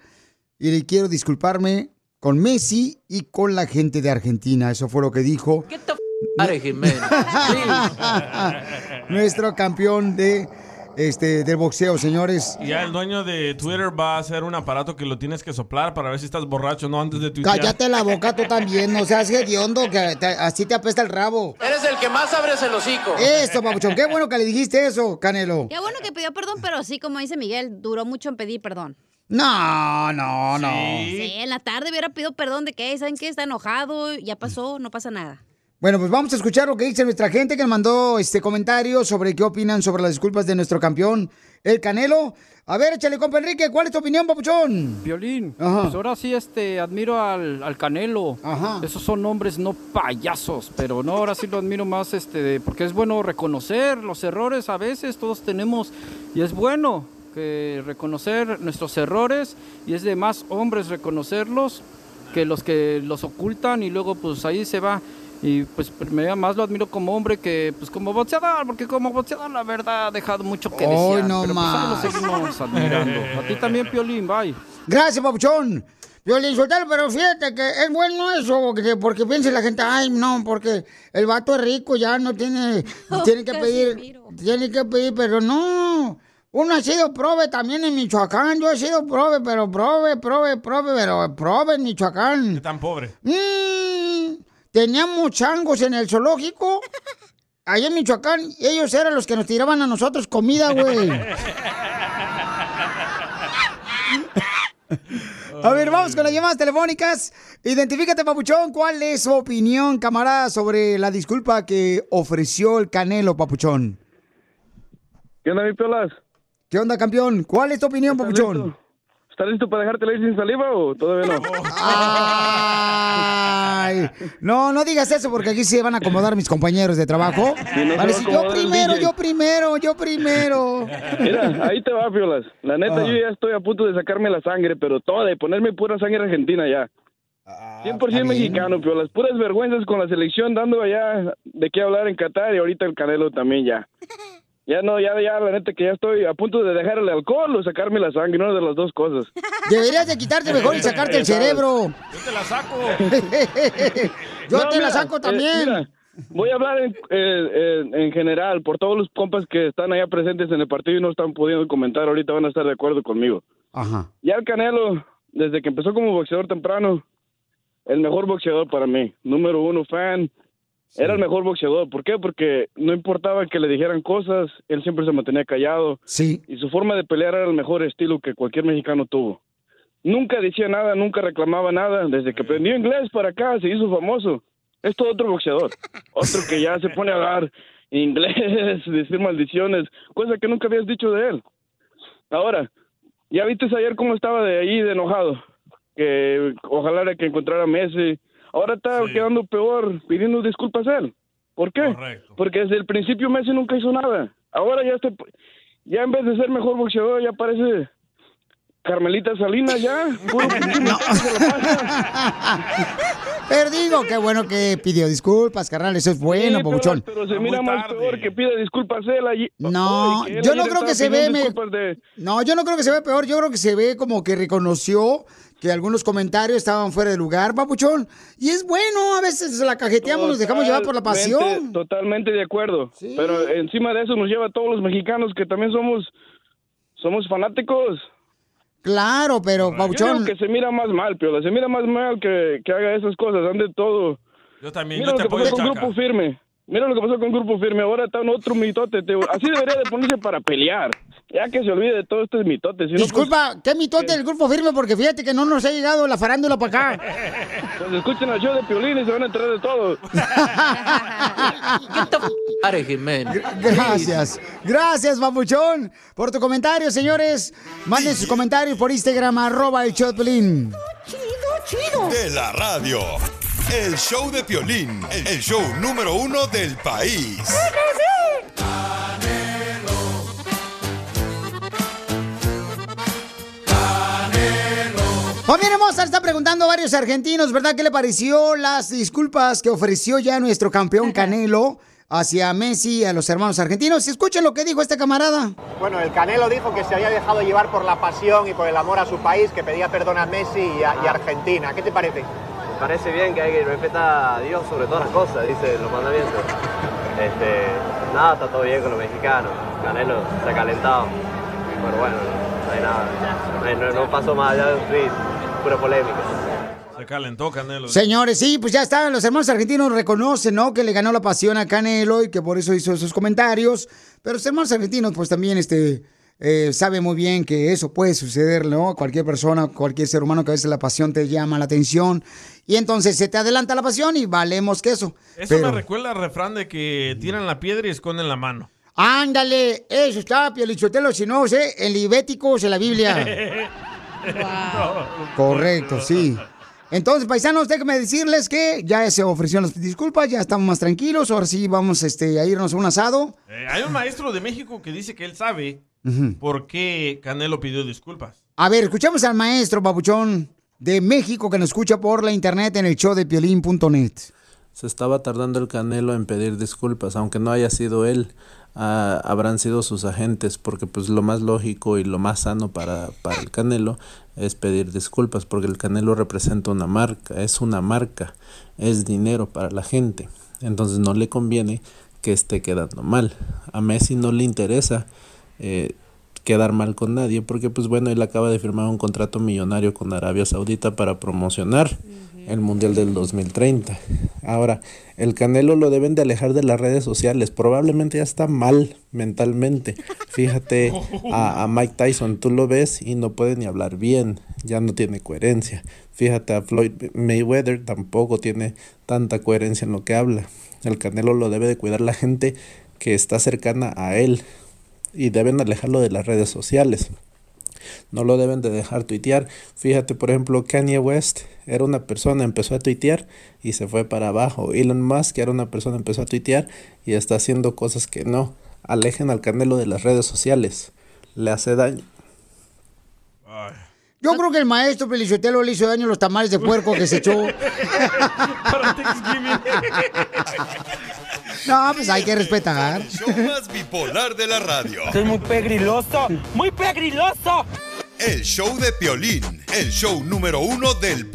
Y le quiero disculparme con Messi y con la gente de Argentina. Eso fue lo que dijo nuestro campeón de este del boxeo, señores. Y ya el dueño de Twitter va a hacer un aparato que lo tienes que soplar para ver si estás borracho, no antes de tuitear. Cállate la boca tú también, no seas hediondo, que te- así te apesta el rabo. Eres el que más abres el hocico. Eso, papuchón, qué bueno que le dijiste eso, Canelo. Qué bueno que pidió perdón, pero sí, como dice Miguel, duró mucho en pedir perdón. No, no, no. Sí, en la tarde hubiera pedido perdón de que, ¿saben qué? Está enojado, ya pasó, no pasa nada. Bueno, pues vamos a escuchar lo que dice nuestra gente que nos mandó este comentario sobre qué opinan sobre las disculpas de nuestro campeón, el Canelo. A ver, échale, compa Enrique, ¿cuál es tu opinión, papuchón? Violín, Ajá. pues ahora sí este, admiro al, al Canelo. Esos son hombres no payasos, pero no, ahora sí lo admiro más este, porque es bueno reconocer los errores a veces, todos tenemos, y es bueno que reconocer nuestros errores, y es de más hombres reconocerlos que los que los ocultan y luego pues ahí se va. Y pues me más lo admiro como hombre que pues como boxeador, porque como boxeador la verdad ha dejado mucho que Hoy desear. no pero pues más. lo seguimos admirando. A ti también, Piolín, bye. Gracias, papuchón. Violín Sotelo, pero fíjate que es bueno eso, que- porque piensa la gente, ay, no, porque el vato es rico, ya no tiene, tiene que pedir, tiene que pedir, pero no. Uno ha sido prove también en Michoacán, yo he sido prove, pero prove, prove, prove, pero prove en Michoacán. Tan pobre. Mm, teníamos changos en el zoológico, allá en Michoacán, y ellos eran los que nos tiraban a nosotros comida, güey. A ver, vamos con las llamadas telefónicas. Identifícate, Papuchón. ¿Cuál es su opinión, camarada, sobre la disculpa que ofreció el Canelo, Papuchón? ¿Qué onda, mi piolas? ¿Qué onda, campeón? ¿Cuál es tu opinión, Papuchón? ¿Estás listo para dejarte leer sin saliva o todavía no? Ay, no, no digas eso porque aquí se van a acomodar mis compañeros de trabajo. Sí, no yo primero, DJ". yo primero, yo primero. Mira, ahí te va, Piolas. La neta, Ah. yo ya estoy a punto de sacarme la sangre, pero toda, de ponerme pura sangre argentina ya. 100% mexicano, Piolas. Puras vergüenzas con la selección dando allá de qué hablar en Qatar y ahorita el Canelo también ya. Ya no, ya, ya, la neta que ya estoy a punto de dejar el alcohol o sacarme la sangre, una de las dos cosas. Deberías de quitarte mejor y sacarte el cerebro. Yo te la saco. Yo No, te la saco eh, también. mira, voy a hablar en, eh, eh, en general por todos los compas que están allá presentes en el partido y no están pudiendo comentar. Ahorita van a estar de acuerdo conmigo. Ajá. Ya el Canelo, desde que empezó como boxeador temprano, el mejor boxeador para mí. Número uno fan. Era el mejor boxeador. ¿Por qué? Porque no importaba que le dijeran cosas, él siempre se mantenía callado. Sí. Y su forma de pelear era el mejor estilo que cualquier mexicano tuvo. Nunca decía nada, nunca reclamaba nada. Desde que aprendió inglés para acá se hizo famoso. Es todo otro boxeador. Otro que ya se pone a hablar inglés, decir maldiciones, cosa que nunca habías dicho de él. Ahora, ya viste ayer cómo estaba de ahí de enojado. Que ojalá era que encontrara a Messi. Ahora está quedando peor, pidiendo disculpas a él. ¿Por qué? Porque desde el principio Messi nunca hizo nada. Ahora ya está, ya en vez de ser mejor boxeador ya parece Carmelita Salinas ya. Puro pasa. Pero digo, qué bueno que pidió disculpas, carnal. Eso es bueno, Sí. Pero, pero se mira más peor que pida disculpas él allí. No, él yo no creo que se ve. me- de- No, yo no creo que se ve peor. Yo creo que se ve como que reconoció que algunos comentarios estaban fuera de lugar, Papuchón. Y es bueno, a veces la cajeteamos, nos dejamos llevar por la pasión. Totalmente- Totalmente de acuerdo. Pero encima de eso nos lleva a todos los mexicanos que también somos somos fanáticos. Claro, pero, Yo Papuchón. digo que se mira más mal, Piola. Se mira más mal que, que haga esas cosas. Ande todo. Yo también, Mira yo lo te que apoyo, pasó con. Grupo Firme. Mira lo que pasó con Grupo Firme. Ahora está en otro mitote. te- Así debería de ponerse para pelear. Ya que se olvide de todo este mitote. Si no, Disculpa, ¿qué mitote del grupo firme? Porque fíjate que no nos ha llegado la farándula para acá. Pues, pues escuchen el show de Piolín y se van a enterar de todo. Gracias. Gracias, papuchón, por tu comentario, señores. Manden sus comentarios por Instagram, arroba el show de Piolín. De la radio. El show de Piolín, el show número uno del país. Familia hermosa, está preguntando varios argentinos, ¿verdad? ¿Qué le pareció las disculpas que ofreció ya nuestro campeón Canelo hacia Messi y a los hermanos argentinos? Escuchen lo que dijo este camarada. Bueno, el Canelo dijo que se había dejado llevar por la pasión y por el amor a su país, que pedía perdón a Messi y a, y a Argentina. ¿Qué te parece? Me parece bien que hay que respetar a Dios sobre todas las cosas, dice los mandamientos. Este, nada, está todo bien con los mexicanos. Canelo se ha calentado. Pero bueno, no hay nada. No- no pasó más allá de un tweet, pura polémica. Se calentó Canelo. Señores, sí, pues ya está. Los hermanos argentinos reconocen, ¿no? Que le ganó la pasión a Canelo y que por eso hizo esos comentarios. Pero los hermanos argentinos, pues también, este, eh, saben muy bien que eso puede suceder, ¿no? A Cualquier persona, cualquier ser humano que a veces la pasión te llama la atención. Y entonces se te adelanta la pasión y valemos que eso. Eso Pero, me recuerda al refrán de que tiran la piedra y esconden la mano. ándale, eso está, Pielichotelo, si no sé, en Libéticos, en la Biblia. Correcto, sí. Entonces, paisanos, déjenme decirles que ya se ofrecieron las disculpas, ya estamos más tranquilos. Ahora sí vamos este, a irnos a un asado. Eh, hay un maestro de México que dice que él sabe por qué Canelo pidió disculpas. A ver, escuchamos al maestro Babuchón de México que nos escucha por la internet en el show de piolín.net. Se estaba tardando el Canelo en pedir disculpas, aunque no haya sido él, ah, habrán sido sus agentes, porque pues lo más lógico y lo más sano para, para el Canelo es pedir disculpas, porque el Canelo representa una marca, es una marca, es dinero para la gente, entonces no le conviene que esté quedando mal. A Messi no le interesa eh, quedar mal con nadie, porque pues bueno, él acaba de firmar un contrato millonario con Arabia Saudita para promocionar el Mundial del 2030. Ahora, el Canelo lo deben de alejar de las redes sociales, probablemente ya está mal mentalmente. Fíjate a, a Mike Tyson, tú lo ves y no puede ni hablar bien, ya no tiene coherencia. Fíjate a Floyd Mayweather, tampoco tiene tanta coherencia en lo que habla. El Canelo lo debe de cuidar la gente que está cercana a él y deben alejarlo de las redes sociales. No lo deben de dejar tuitear. Fíjate, por ejemplo, Kanye West era una persona, empezó a tuitear y se fue para abajo. Elon Musk era una persona, empezó a tuitear y está haciendo cosas que no. Alejen al Canelo de las redes sociales. Le hace daño. Yo creo que el maestro Pelichotelo le hizo daño a los tamales de puerco que se echó. No, pues hay que respetar. Show más bipolar de la radio. Es muy pegriloso, muy pegriloso. El show de Piolín, el show número uno del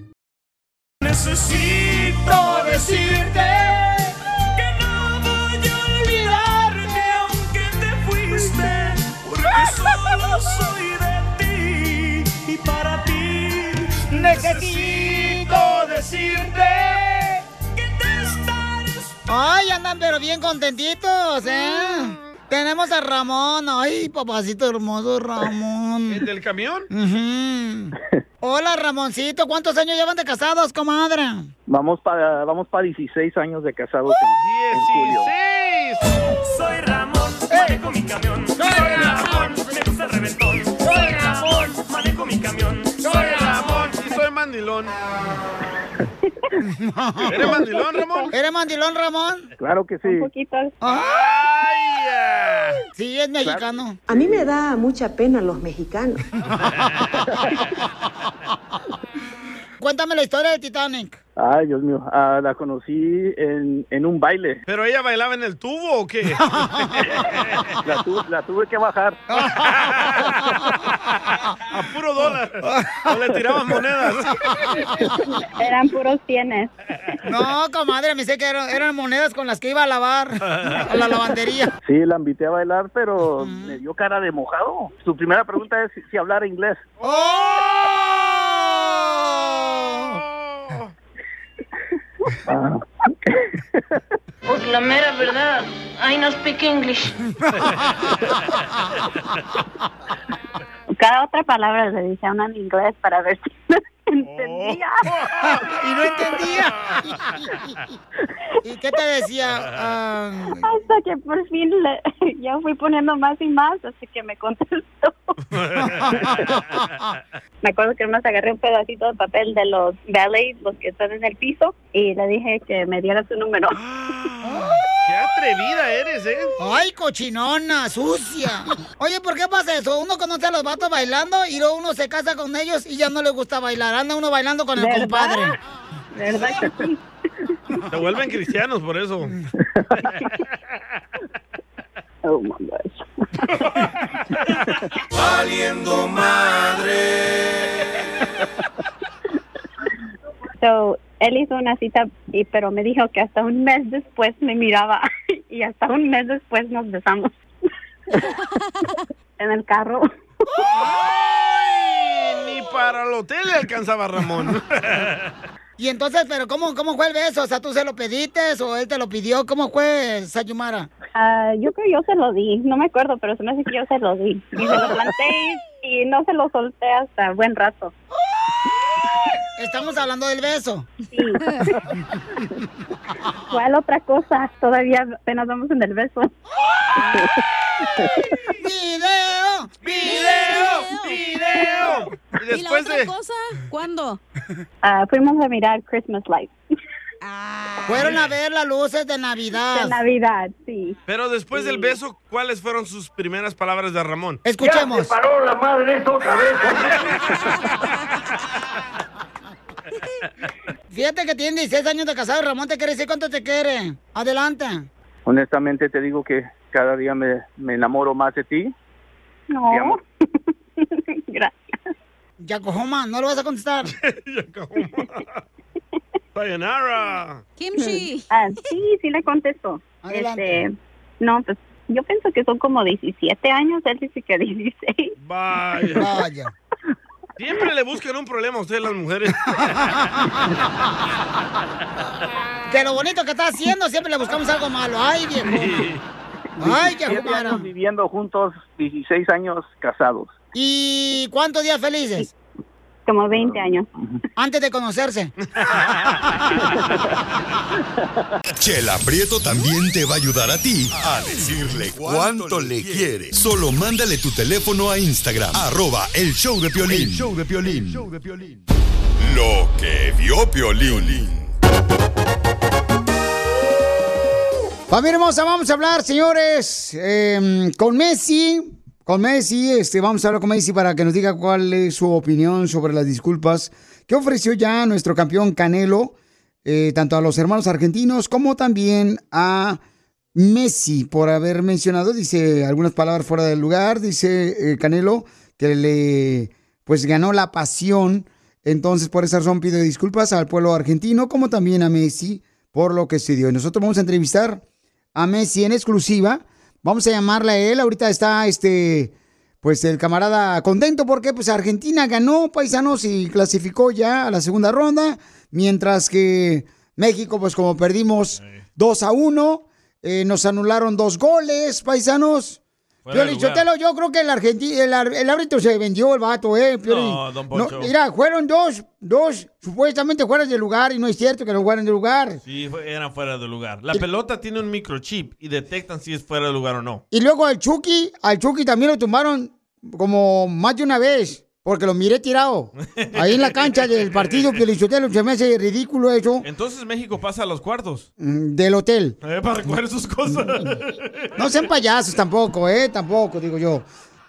Necesito decirte que no voy a olvidarte aunque te fuiste, porque solo soy de ti y para ti necesito decirte que te estaré Ay, andan pero bien contentitos, ¿eh? Tenemos a Ramón. Ay, papacito hermoso, Ramón. ¿El del camión? Ujú. Hola, Ramoncito. ¿Cuántos años llevan de casados, comadre? Vamos para vamos para 16 años de casados en, en julio. Soy Ramón, manejo mi camión. Soy Ramón, me gusta el reventón. Soy Ramón, manejo mi camión. Soy Ramón y soy mandilón. ¿Eres mandilón, Ramón? ¿Eres mandilón, Ramón? Claro que sí. Un poquito. Sí, es mexicano. A mí me da mucha pena los mexicanos. Cuéntame la historia de Titanic. Ay, Dios mío, ah, la conocí en, en un baile. ¿Pero ella bailaba en el tubo o qué? La, tu- la tuve que bajar. A puro dólar. O le tiraban monedas. Eran puros tienes. No, comadre, me sé que eran, eran monedas con las que iba a lavar a la lavandería. Sí, la invité a bailar, pero me dio cara de mojado. Su primera pregunta es si, si hablara inglés. Ah, Pues la mera verdad, I no speak English. Cada otra palabra le dice a una en inglés para ver si entendía. y no entendía. ¿Y qué te decía? Hasta que por fin le, ya fui poniendo más y más, hasta que me contestó. Me acuerdo que más agarré un pedacito de papel de los ballet, los que están en el piso, y le dije que me diera su número. ¡Qué atrevida eres, eh! ¡Ay, cochinona, sucia! Oye, ¿por qué pasa eso? Uno conoce a los vatos bailando y luego uno se casa con ellos y ya no le gusta bailar. Anda uno bailando con el ¿Verdad? compadre. ¿Verdad que sí? Se vuelven cristianos por eso. Oh my gosh. Valiendo madre. So, él hizo una cita, y, pero me dijo que hasta un mes después me miraba y hasta un mes después nos besamos en el carro. Para el hotel le alcanzaba Ramón. Y entonces, ¿pero cómo, cómo fue el beso? O sea, ¿tú se lo pediste o él te lo pidió? ¿Cómo fue, Sayumara? Ah, yo creo que yo se lo di, no me acuerdo, pero se me hace que yo se lo di. Y se lo planté y no se lo solté hasta buen rato. Estamos hablando del beso. Sí. ¿Cuál otra cosa? Todavía apenas vamos en el beso. ¡Video! ¡Video! ¡Video! Y ¿Y la otra de... cosa? ¿Cuándo? Ah, fuimos a mirar Christmas Lights. Fueron a ver las luces de Navidad. De Navidad, sí. Pero después del beso, ¿cuáles fueron sus primeras palabras de Ramón? Escuchemos. paró la madre otra vez. Fíjate que tiene 16 años de casado. Ramón te quiere decir cuánto te quiere. Adelante. honestamente te digo que cada día me, me enamoro más de ti. No. Gracias. Yacojoma, no lo vas a contestar. Sayonara. Kimchi. Ah, sí, sí le contesto. Adelante. Este, no, pues yo pienso que son como 17 años, él dice que 16. Vaya. Vaya. Siempre le buscan un problema a ustedes las mujeres. Que lo bonito que está haciendo, siempre le buscamos algo malo. Ay, viejo. Ay, Yacojomara. años viviendo juntos, 16 años casados. ¿Y cuántos días felices? Como 20 años. Antes de conocerse. Chela Prieto también te va a ayudar a ti a decirle cuánto le quiere. Solo mándale tu teléfono a Instagram, arroba el show de Piolín. El show de Piolín. Lo que vio Piolín. Familia hermosa, vamos a hablar, señores, eh, con Messi. Con Messi, este, vamos a hablar con Messi para que nos diga cuál es su opinión sobre las disculpas que ofreció ya nuestro campeón Canelo, eh, tanto a los hermanos argentinos como también a Messi por haber mencionado, dice algunas palabras fuera del lugar, dice eh, Canelo que le, pues ganó la pasión, entonces por esa razón pide disculpas al pueblo argentino como también a Messi por lo que se dio. Y nosotros vamos a entrevistar a Messi en exclusiva. Vamos a llamarle a él. Ahorita está este, pues el camarada contento porque pues Argentina ganó paisanos y clasificó ya a la segunda ronda, mientras que México, pues como perdimos 2 a 1, eh, nos anularon dos goles, paisanos. Piolín. Sotelo, yo creo que el, argenti- el, árbitro se vendió el vato, ¿eh? Piolín. No, don Poncho. mira, fueron dos, dos supuestamente fuera de lugar y no es cierto que no fueran de lugar. Sí, eran fuera de lugar. La pelota tiene un microchip y detectan si es fuera de lugar o no. Y luego al Chucky, al Chucky también lo tumbaron como más de una vez, porque lo miré tirado. Ahí en la cancha del partido Piolín Sotelo, se me hace ridículo eso, Entonces México pasa a los cuartos. mm, del hotel. Eh, para recoger sus cosas. No sean payasos tampoco, ¿eh? Tampoco, digo yo.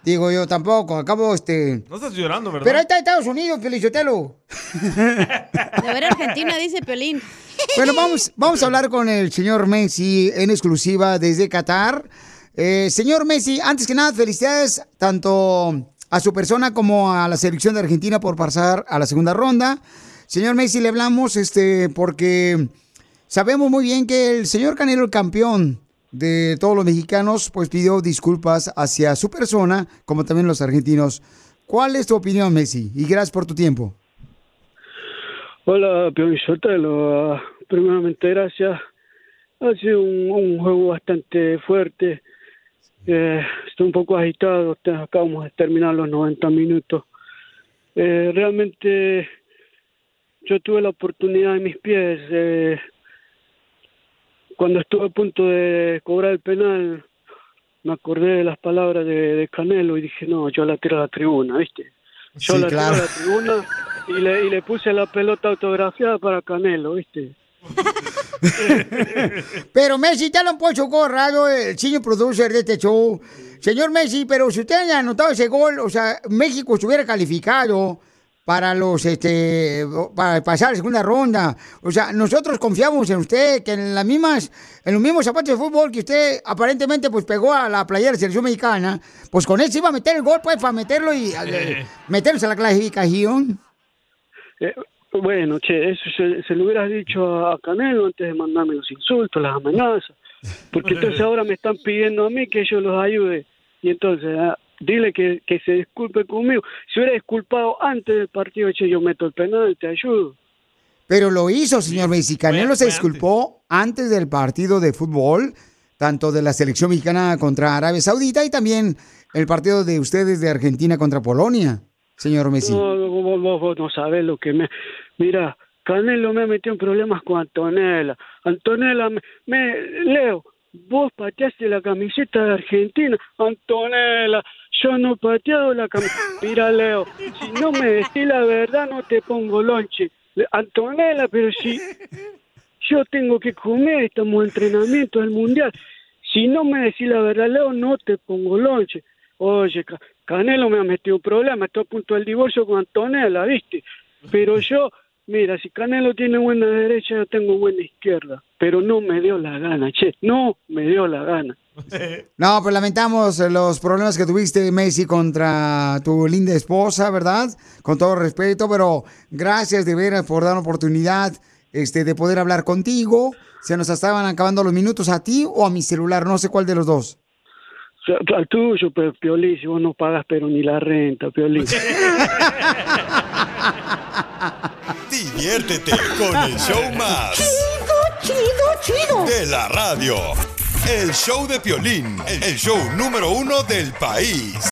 Digo yo, tampoco. Acabo, este... No estás llorando, ¿verdad? Pero ahí está Estados Unidos, Felicitelo. De ver Argentina, dice Pelín. Bueno, vamos, vamos a hablar con el señor Messi en exclusiva desde Qatar. Eh, señor Messi, antes que nada, felicidades tanto a su persona como a la selección de Argentina por pasar a la segunda ronda. Señor Messi, le hablamos este, porque sabemos muy bien que el señor Canelo, el campeón de todos los mexicanos, pues pidió disculpas hacia su persona, como también los argentinos. ¿Cuál es tu opinión, Messi? Y gracias por tu tiempo. Hola, Pion Sotelo. Ah, primeramente, gracias. Ha sido un juego bastante fuerte. Eh, estoy un poco agitado. Acabamos de terminar los 90 minutos. Eh, realmente, yo tuve la oportunidad en mis pies. eh, cuando estuve a punto de cobrar el penal, me acordé de las palabras de, de Canelo y dije, no, yo la tiro a la tribuna, ¿viste? Yo Sí, la claro. tiro a la tribuna y le, y le puse la pelota autografiada para Canelo, ¿viste? Pero Messi, te lo puesto corrado el señor producer de este show. Señor Messi, pero si usted haya anotado ese gol, o sea, México estuviera calificado para los este para pasar la segunda ronda. O sea, nosotros confiamos en usted, que en las mismas, en los mismos zapatos de fútbol que usted aparentemente pues pegó a la playera de selección mexicana, pues con él se iba a meter el gol, pues, para meterlo y eh, meterse a la clasificación. Eh, bueno, che, eso se, se lo hubieras dicho a, Canelo antes de mandarme los insultos, las amenazas. Porque entonces ahora me están pidiendo a mí que yo los ayude. Y entonces, ah, dile que, que se disculpe conmigo. Si hubiera disculpado antes del partido, che, yo meto el penal, te ayudo. Pero lo hizo, señor Messi. Canelo se disculpó antes del partido de fútbol, tanto de la selección mexicana contra Arabia Saudita y también el partido de ustedes de Argentina contra Polonia, señor Messi. No, vos- vos no sabés lo que me... Mira, Canelo me metió en problemas con Antonella. Antonella, me, Leo, vos pateaste la camiseta de Argentina. Antonella, yo no he pateado la camiseta. Mira, Leo, si no me decís la verdad, no te pongo lonche. Antonella, pero si yo tengo que comer, estamos en entrenamiento del mundial. Si no me decís la verdad, Leo, no te pongo lonche. Oye, Ca- Canelo me ha metido un problema, estoy a punto del divorcio con Antonella, ¿viste? Pero yo, mira, si Canelo tiene buena derecha, yo tengo buena izquierda. Pero no me dio la gana, che, no me dio la gana. No, pues lamentamos los problemas que tuviste, Messi, contra tu linda esposa, ¿verdad? Con todo respeto, pero gracias de veras por dar la oportunidad este, de poder hablar contigo. Se nos estaban acabando los minutos a ti o a mi celular, no sé cuál de los dos. Al tuyo, pero Piolín, si vos no pagas pero ni la renta, Piolín. Diviértete con el show más. Chido, chido, chido. De la radio. El show de Piolín, el show número uno del país.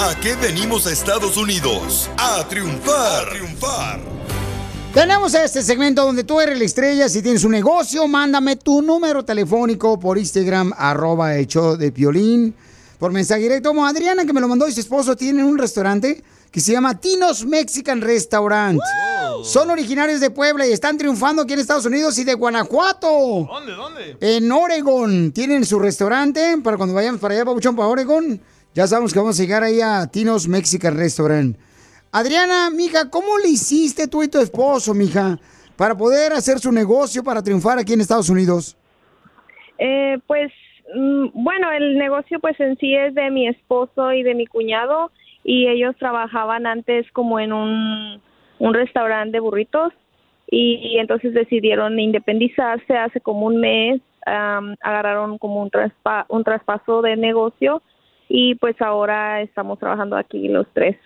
¿A qué venimos a Estados Unidos? A triunfar. A triunfar. Tenemos este segmento donde tú eres la estrella. Si tienes un negocio, mándame tu número telefónico por Instagram, arroba el show de Piolín, por mensaje directo. Como Adriana, que me lo mandó y su esposo, tienen un restaurante que se llama Tino's Mexican Restaurant. Son originarios de Puebla y están triunfando aquí en Estados Unidos y de Guanajuato. ¿Dónde, dónde? En Oregon. Tienen su restaurante para cuando vayamos para allá, Pabuchón, para Oregon. Ya sabemos que vamos a llegar ahí a Tino's Mexican Restaurant. Adriana, mija, ¿cómo le hiciste tú y tu esposo, mija, para poder hacer su negocio para triunfar aquí en Estados Unidos? Eh, pues mm, bueno, el negocio pues en sí es de mi esposo y de mi cuñado y ellos trabajaban antes como en un, restaurante de burritos y, entonces decidieron independizarse hace como un mes, agarraron como un, traspa- un traspaso de negocio y pues ahora estamos trabajando aquí los tres.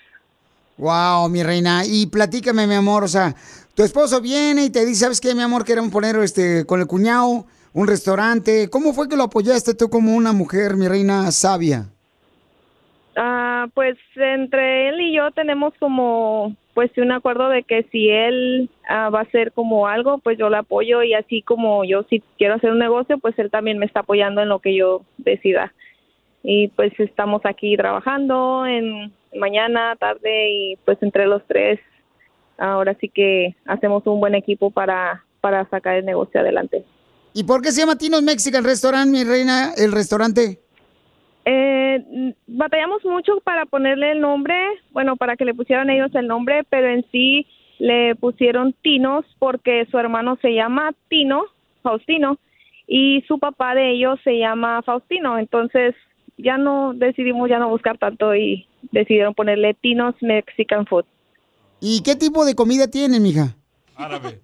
Wow, mi reina. Y platícame, mi amor, o sea, tu esposo viene y te dice, ¿sabes qué, mi amor? Queremos poner este con el cuñado un restaurante. ¿Cómo fue que lo apoyaste tú como una mujer, mi reina sabia? Ah, pues entre él y yo tenemos como pues un acuerdo de que si él ah, va a hacer como algo, pues yo le apoyo y así como yo si quiero hacer un negocio, pues él también me está apoyando en lo que yo decida. Y pues estamos aquí trabajando en mañana, tarde y pues entre los tres ahora sí que hacemos un buen equipo para para sacar el negocio adelante. ¿Y por qué se llama Tino's Mexican Restaurant, mi reina, el restaurante? Eh, batallamos mucho para ponerle el nombre, bueno, para que le pusieran ellos el nombre, pero en sí le pusieron Tinos porque su hermano se llama Tino, Faustino, y su papá de ellos se llama Faustino. Entonces ya no decidimos ya no buscar tanto y decidieron ponerle Tinos Mexican Food. ¿Y qué tipo de comida tienen, mija?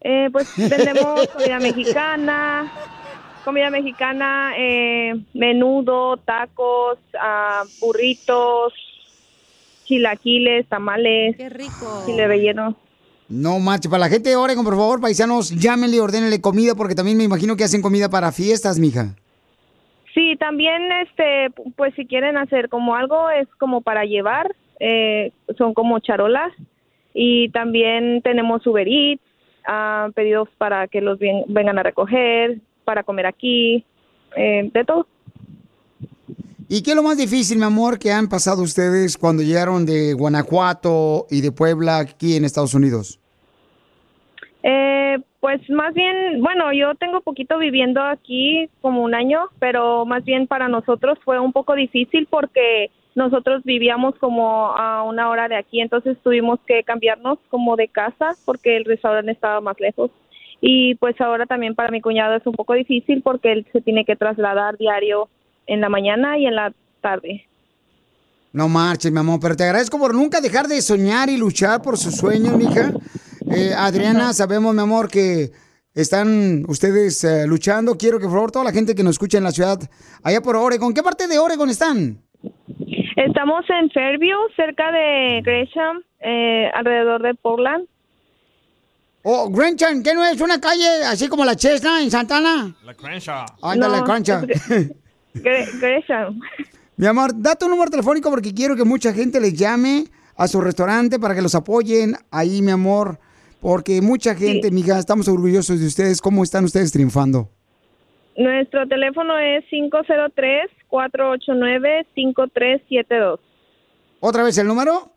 Eh, pues tenemos comida mexicana, comida mexicana, eh, menudo, tacos, ah, burritos, chilaquiles, tamales. Qué rico. Chile relleno. No, macho, para la gente de Oregon, por favor, paisanos, llámenle y ordénenle comida porque también me imagino que hacen comida para fiestas, mija. Sí, también, este, pues si quieren hacer como algo, es como para llevar, eh, son como charolas. Y también tenemos Uber Eats, ah, pedidos para que los ven- vengan a recoger, para comer aquí, eh, de todo. ¿Y qué es lo más difícil, mi amor, que han pasado ustedes cuando llegaron de Guanajuato y de Puebla aquí en Estados Unidos? Eh, pues más bien, bueno, yo tengo poquito viviendo aquí, como un año, pero más bien para nosotros fue un poco difícil porque nosotros vivíamos como a una hora de aquí, entonces tuvimos que cambiarnos como de casa porque el restaurante estaba más lejos. Y pues ahora también para mi cuñado es un poco difícil porque él se tiene que trasladar diario en la mañana y en la tarde. No marches, mi amor, pero te agradezco por nunca dejar de soñar y luchar por sus sueños, mija. Eh, Adriana, sabemos, mi amor, que están ustedes eh, luchando. Quiero que, por favor, toda la gente que nos escucha en la ciudad, allá por Oregon, ¿qué parte de Oregon están? Estamos en Fairview, cerca de Gresham, eh, alrededor de Portland. Oh, Greenchan, ¿qué no es una calle así como la Chesna en Santana? La Crenshaw. Anda la No. Gre- Gresham. Mi amor, da tu número telefónico porque quiero que mucha gente les llame a su restaurante para que los apoyen ahí, mi amor. Porque mucha gente, mija, estamos orgullosos de ustedes. ¿Cómo están ustedes triunfando? Nuestro teléfono es 503-489-5372. ¿Otra vez el número?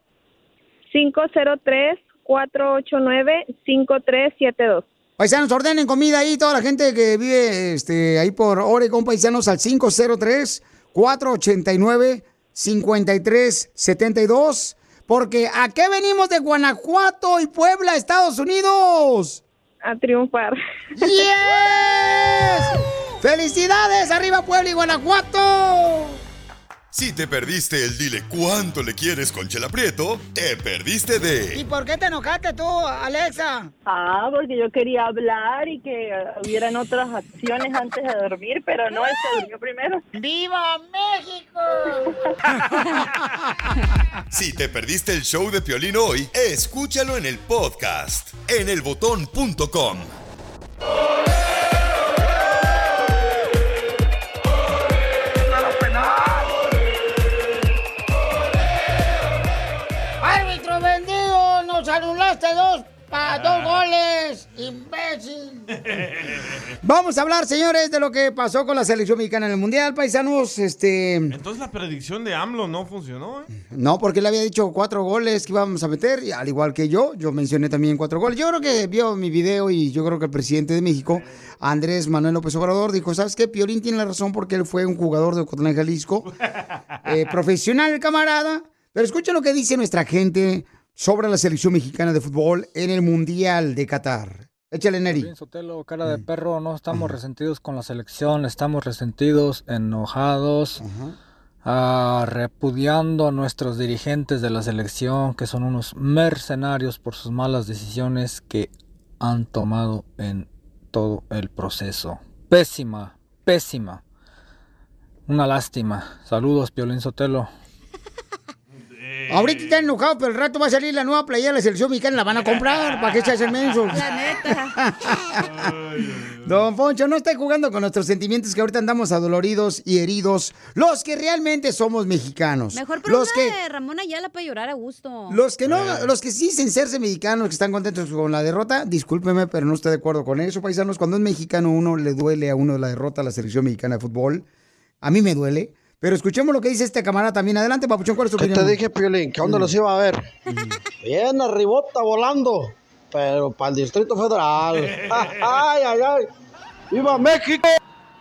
503-489-5372. Paisanos, ordenen comida ahí, toda la gente que vive este, ahí por Oregon, paisanos, al 503-489-5372. Porque ¿a qué venimos de Guanajuato y Puebla, Estados Unidos? A triunfar. ¡Yes! ¡Felicidades! ¡Arriba Puebla y Guanajuato! Si te perdiste el dile cuánto le quieres con Chela Prieto, te perdiste de ¿Y por qué te enojaste tú, Alexa? Ah, porque yo quería hablar y que hubieran otras acciones antes de dormir, pero no, él se durmió primero. ¡Viva México! Si te perdiste el show de Piolín hoy, escúchalo en el podcast en elbotón.com. ¡Árbitro vendido! ¡Nos anulaste dos, pa- dos goles! imbécil! Vamos a hablar, señores, de lo que pasó con la selección mexicana en el Mundial, paisanos. Este. Entonces la predicción de AMLO no funcionó, ¿eh? No, porque él había dicho cuatro goles que íbamos a meter, y al igual que yo, yo mencioné también cuatro goles. Yo creo que vio mi video y yo creo que el presidente de México, Andrés Manuel López Obrador, dijo, ¿sabes qué? Piolín tiene la razón porque él fue un jugador de Ocotlán, Jalisco, eh, profesional, camarada. Pero escucha lo que dice nuestra gente sobre la selección mexicana de fútbol en el Mundial de Qatar. Échale, Neri. Bien, Sotelo, cara de perro, no estamos resentidos con la selección, estamos resentidos, enojados, ah, repudiando a nuestros dirigentes de la selección, que son unos mercenarios por sus malas decisiones que han tomado en todo el proceso. Pésima, pésima. Una lástima. Saludos, Piolín Sotelo. Ahorita está enojado, pero el rato va a salir la nueva playera de la selección mexicana, la van a comprar. ¿Para qué se hacen mensos? La neta. Don Poncho, no esté jugando con nuestros sentimientos que ahorita andamos adoloridos y heridos. Los que realmente somos mexicanos. Mejor los pregunta que de Ramón Ayala para llorar a gusto. los que no, los que sí dicen serse mexicanos, que están contentos con la derrota, discúlpeme, pero no estoy de acuerdo con eso, paisanos. Cuando un mexicano uno le duele a uno la derrota a la selección mexicana de fútbol, a mí me duele. Pero escuchemos lo que dice este camarada también. Adelante, Papuchón, ¿cuál es tu ¿Qué opinión? te dije, Piolín? ¿Que dónde los iba a ver? Bien, arribota volando, pero para el Distrito Federal. ¡Ay, ay, ay! ¡Viva México!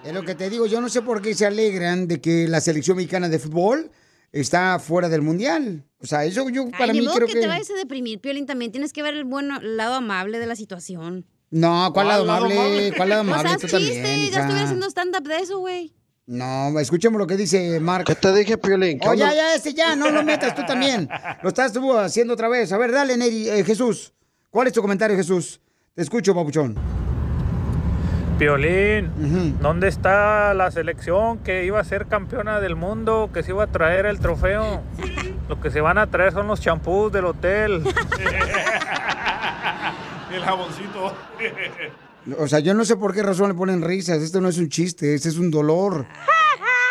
Es lo que te digo, yo no sé por qué se alegran de que la selección mexicana de fútbol está fuera del mundial. O sea, eso yo para mí modo creo que, que... te vayas a deprimir, Piolín. También tienes que ver el bueno el lado amable de la situación. No, ¿cuál lado lado amable? amable? ¿Cuál lado amable? Tú también, chiste, ya hija. estuviera haciendo stand-up de eso, güey. No, escuchemos lo que dice Mark. ¿Qué te dije, Piolín? ¿Que Oh, ya, ya, ese ya, no lo metas tú también. Lo estás tú haciendo otra vez. A ver, dale, Neri, eh, Jesús. ¿Cuál es tu comentario, Jesús? Te escucho, papuchón. Piolín, ¿dónde está la selección que iba a ser campeona del mundo, que se iba a traer el trofeo? Lo que se van a traer son los champús del hotel. El jaboncito. O sea, yo no sé por qué razón le ponen risas. Esto no es un chiste, este es un dolor.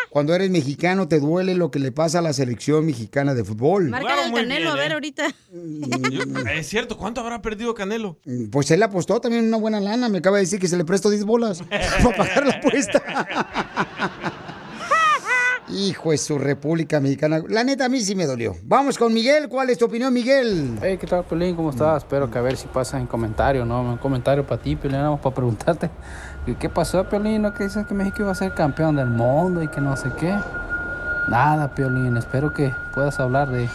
Cuando eres mexicano te duele lo que le pasa a la selección mexicana de fútbol. Marca el canelo, bien, a ver ¿eh? ahorita. Yo- es cierto, ¿cuánto habrá perdido Canelo? Pues él apostó también una buena lana. Me acaba de decir que se le prestó 10 bolas para pagar la apuesta. Hijo de su República Mexicana. La neta, a mí sí me dolió. Vamos con Miguel. ¿Cuál es tu opinión, Miguel? Hey, ¿qué tal, Pelín? ¿Cómo estás? Espero que a ver si pasa en comentario, ¿no? Un comentario para ti, Pelín, vamos para preguntarte. ¿Qué, pasó, Pelín? ¿No que dices que México iba a ser campeón del mundo y que no sé qué? Nada, Piolín. Espero que puedas hablar de,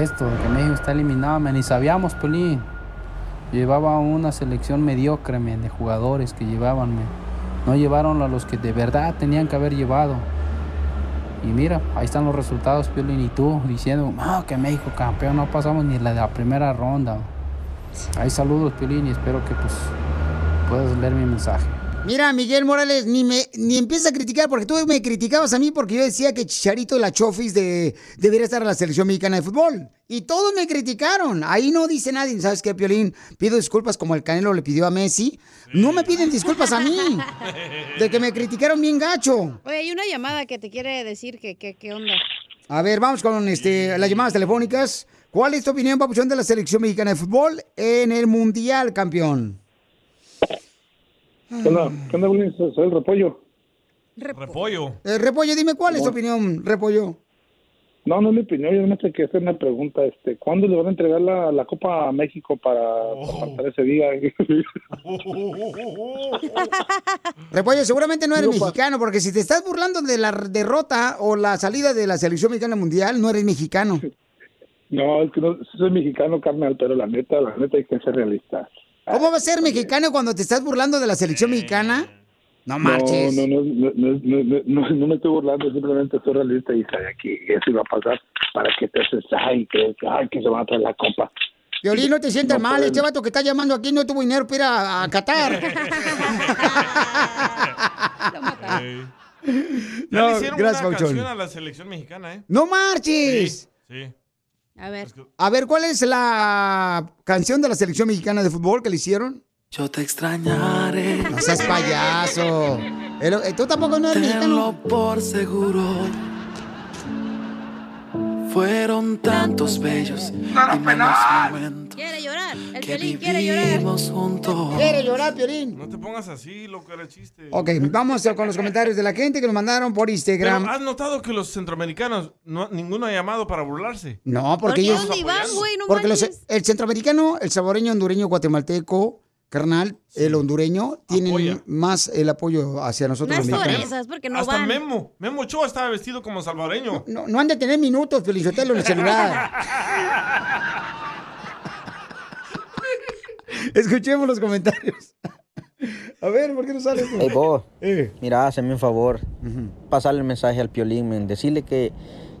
esto, de que México está eliminado, men. Ni sabíamos, Piolín. Llevaba una selección mediocre, men, de jugadores que llevaban. No llevaron a los que de verdad tenían que haber llevado. Y mira, ahí están los resultados, Piolín, y tú diciendo, no, que México campeón, no pasamos ni la de la primera ronda. Ahí saludos, Piolín, y espero que pues puedas leer mi mensaje. Mira, Miguel Morales, ni me ni empieza a criticar, porque tú me criticabas a mí porque yo decía que Chicharito de la Chofis de, debería estar en la selección mexicana de fútbol. Y todos me criticaron. Ahí no dice nadie. ¿Sabes qué, Piolín? Pido disculpas como el Canelo le pidió a Messi. No me piden disculpas a mí. De que me criticaron bien gacho. Oye, hay una llamada que te quiere decir que, que- qué onda. A ver, vamos con este, las llamadas telefónicas. ¿Cuál es tu opinión, papuchón, de la selección mexicana de fútbol en el Mundial, campeón? ¿Qué onda? ¿Qué onda? Soy el repollo. Repollo. Eh, Repollo, dime cuál es tu opinión, Repollo. No, no es mi opinión, yo no sé qué hacer una pregunta. Este, ¿Cuándo le van a entregar la, la Copa a México para, para faltar ese día? Repollo, seguramente no eres Digo, mexicano, porque si te estás burlando de la derrota o la salida de la selección mexicana mundial, no eres mexicano. no, es que no, soy mexicano, carnal, pero la neta, la neta hay que ser realista. ¿Cómo va a ser mexicano cuando te estás burlando de la selección mexicana? No marches. No, no, no, no, no, no, no, no me estoy burlando, simplemente soy realista y sabía que eso iba a pasar para que te haces, ay, que, ay, que se van a traer la copa. Violín, no te sientas No mal, este vato que está llamando aquí no tuvo dinero para ir a, a Qatar. No, gracias, una canción a la selección mexicana, ¿eh? ¡No marches! Sí. A ver. A ver, ¿cuál es la canción de la selección mexicana de fútbol que le hicieron? Yo te extrañaré. No seas payaso. Pero, eh, Tú tampoco no eres Tenlo mexicano. por seguro. Fueron tantos bellos y malos momentos Quiere llorar. El violín quiere llorar. juntos. ¿Quiere llorar, Piolín? No te pongas así, loco, era chiste. Ok, vamos con los comentarios de la gente que nos mandaron por Instagram. Pero has notado que los centroamericanos, no- ninguno ha llamado para burlarse. No, porque ellos... porque los- el centroamericano, el saboreño, hondureño, guatemalteco, carnal, el hondureño, tienen más el apoyo hacia nosotros No los porque no Hasta van. Memo. Memo Ochoa estaba vestido como salvadoreño. No, no han de tener minutos, Felizotelo, en el celular. Escuchemos los comentarios. A ver, ¿por qué no sale? Hey, vos, Eh. mira, hazme un favor, pasarle el mensaje al Piolín, men, decirle que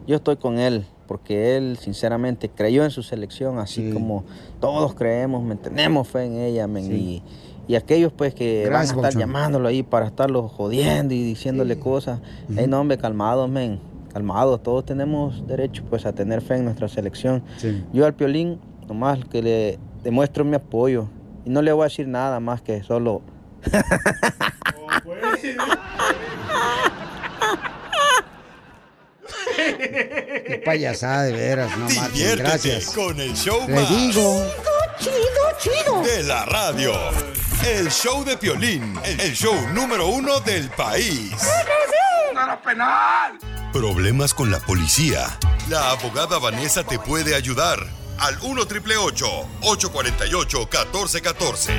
yo estoy con él, porque él sinceramente creyó en su selección, así como todos creemos, men, tenemos fe en ella, men, y, y aquellos pues que Gracias, van a estar Papuchón. llamándolo ahí para estarlo jodiendo y diciéndole cosas, hey, no, hombre, calmados, men, calmados, todos tenemos derecho pues a tener fe en nuestra selección. Yo al Piolín, nomás que le demuestro mi apoyo, y no le voy a decir nada más que solo... Qué payasada, de veras, no Diviértete gracias. con el show Le más digo. Chido, chido. de la radio. El show de Piolín, el show número uno del país. penal! Problemas con la policía. La abogada Vanessa te puede ayudar. Al 1 triple 848 1414.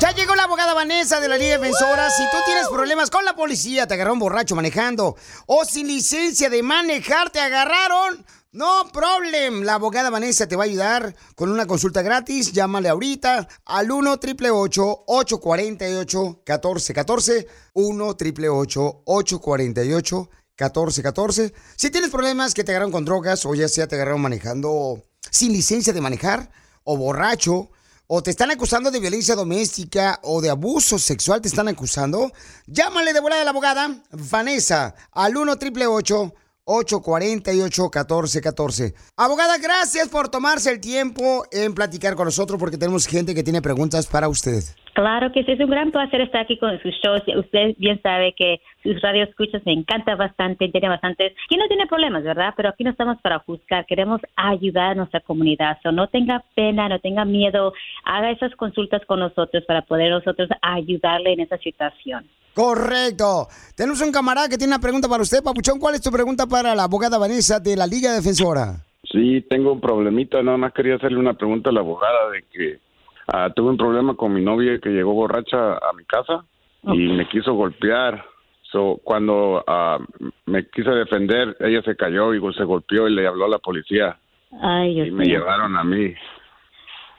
Ya llegó la abogada Vanessa de la Liga Defensora. Si tú tienes problemas con la policía, te agarraron borracho manejando o sin licencia de manejar, te agarraron. No problem. La abogada Vanessa te va a ayudar con una consulta gratis. Llámale ahorita al 1 888 848 1414 1 888 848 1414 Si tienes problemas que te agarraron con drogas o ya sea te agarraron manejando sin licencia de manejar o borracho o te están acusando de violencia doméstica o de abuso sexual, te están acusando, llámale de volada a la abogada Vanessa al 1 888 848 1414 Abogada, gracias por tomarse el tiempo en platicar con nosotros porque tenemos gente que tiene preguntas para usted. Claro que sí, es un gran placer estar aquí con sus shows. Usted bien sabe que sus radioescuchas me encanta bastante, tiene bastantes. ¿Quién no tiene problemas, verdad? Pero aquí no estamos para juzgar, queremos ayudar a nuestra comunidad. So, no tenga pena, no tenga miedo, haga esas consultas con nosotros para poder nosotros ayudarle en esa situación. Correcto. Tenemos un camarada que tiene una pregunta para usted, Papuchón. ¿Cuál es tu pregunta para la abogada Vanessa de la Liga Defensora? Sí, tengo un problemita. Nada más quería hacerle una pregunta a la abogada de que ah, tuve un problema con mi novia que llegó borracha a mi casa y me quiso golpear. So, cuando ah, me quise defender, ella se cayó y se golpeó y le habló a la policía Ay, Dios y me llevaron a mí.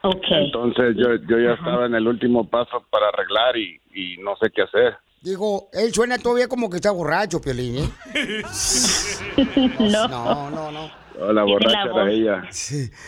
Entonces yo, yo ya estaba en el último paso para arreglar y, y no sé qué hacer. Digo, él suena todavía como que está borracho, Piolín, ¿eh? no. No, no, no. Oh, la Tiene borracha era ella.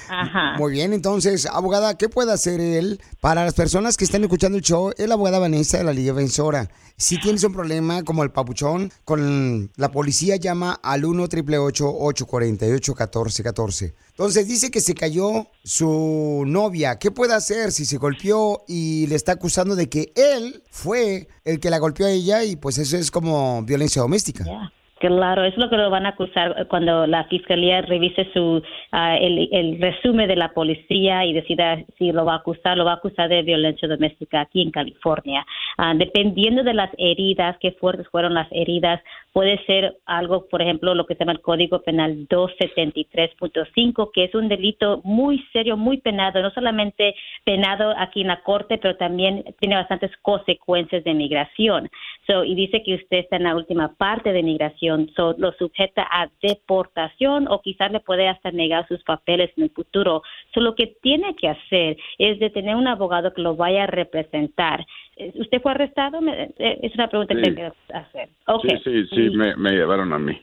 Ajá. Muy bien, entonces, abogada, ¿qué puede hacer él para las personas que están escuchando el show? Es la abogada Vanessa de la Liga Defensora. Si tienes un problema como el papuchón, con la policía llama al 1 888 848 1414 Entonces dice que se cayó su novia. ¿Qué puede hacer si se golpeó y le está acusando de que él fue el que la golpeó a ella y pues eso es como violencia doméstica? Claro, es lo que lo van a acusar cuando la fiscalía revise su ah, el, el resumen de la policía y decida si lo va a acusar, lo va a acusar de violencia doméstica aquí en California. Ah, dependiendo de las heridas, qué fuertes fueron las heridas, puede ser algo, por ejemplo, lo que se llama el Código Penal 273.5, que es un delito muy serio, muy penado, no solamente penado aquí en la corte, pero también tiene bastantes consecuencias de migración. So, y dice que usted está en la última parte de migración, so, lo sujeta a deportación o quizás le puede hasta negar sus papeles en el futuro. So, lo que tiene que hacer es de tener un abogado que lo vaya a representar. Eh, ¿Usted fue arrestado? Eh, Es una pregunta que Sí. te quiero hacer. Okay. Sí, sí, sí, me, me llevaron a mí.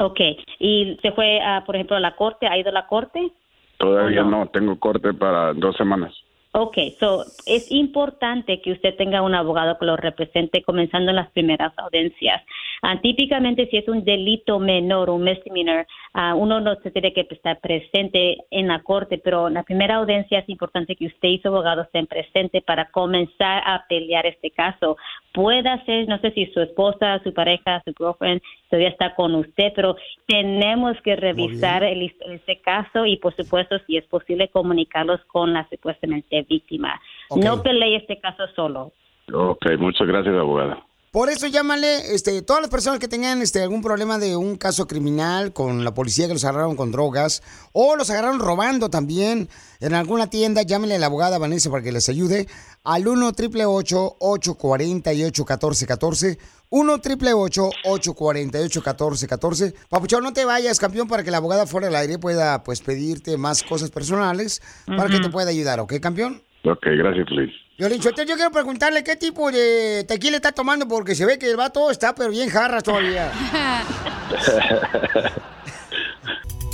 Ok, ¿y se fue, a, por ejemplo, a la corte? ¿Ha ido a la corte? Todavía no, tengo corte para dos semanas. Ok, so es importante que usted tenga un abogado que lo represente comenzando en las primeras audiencias. Ah, típicamente, si es un delito menor, un misdemeanor, ah, uno no se tiene que estar presente en la corte, pero en la primera audiencia es importante que usted y su abogado estén presentes para comenzar a pelear este caso. Puede ser, no sé si su esposa, su pareja, su girlfriend todavía está con usted, pero tenemos que revisar el, este caso y, por supuesto, si es posible, comunicarlos con la supuestamente víctima. No pelee este caso solo. Ok, muchas gracias, abogada. Por eso llámale, este, todas las personas que tengan este, algún problema de un caso criminal con la policía que los agarraron con drogas o los agarraron robando también en alguna tienda, llámenle a la abogada Vanessa para que les ayude al 1 888 848 1414 1 888 848 1414 Papuchón, no te vayas, campeón, para que la abogada fuera del aire pueda pues pedirte más cosas personales para que te pueda ayudar, ¿ok, campeón? Ok, gracias, Luis. Violín, yo quiero preguntarle qué tipo de tequila está tomando porque se ve que el vato está pero bien jarras todavía.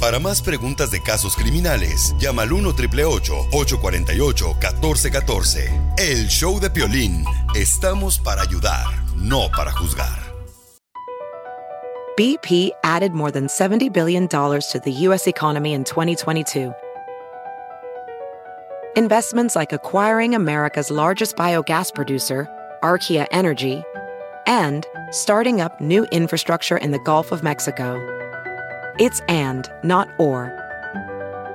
Para más preguntas de casos criminales, llama al 1 848 1414 El show de Piolín. Estamos para ayudar, no para juzgar. BP added more than $70 billion to the U.S. economy in 2022. Investments like acquiring America's largest biogas producer, Archaea Energy, and starting up new infrastructure in the Gulf of Mexico. It's and, not or.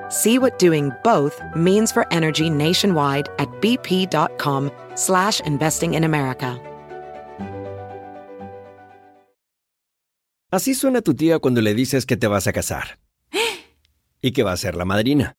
See what doing both means for energy nationwide at bp.com slash investing in America. Así suena tu tía cuando le dices que te vas a casar. Y que va a ser la madrina.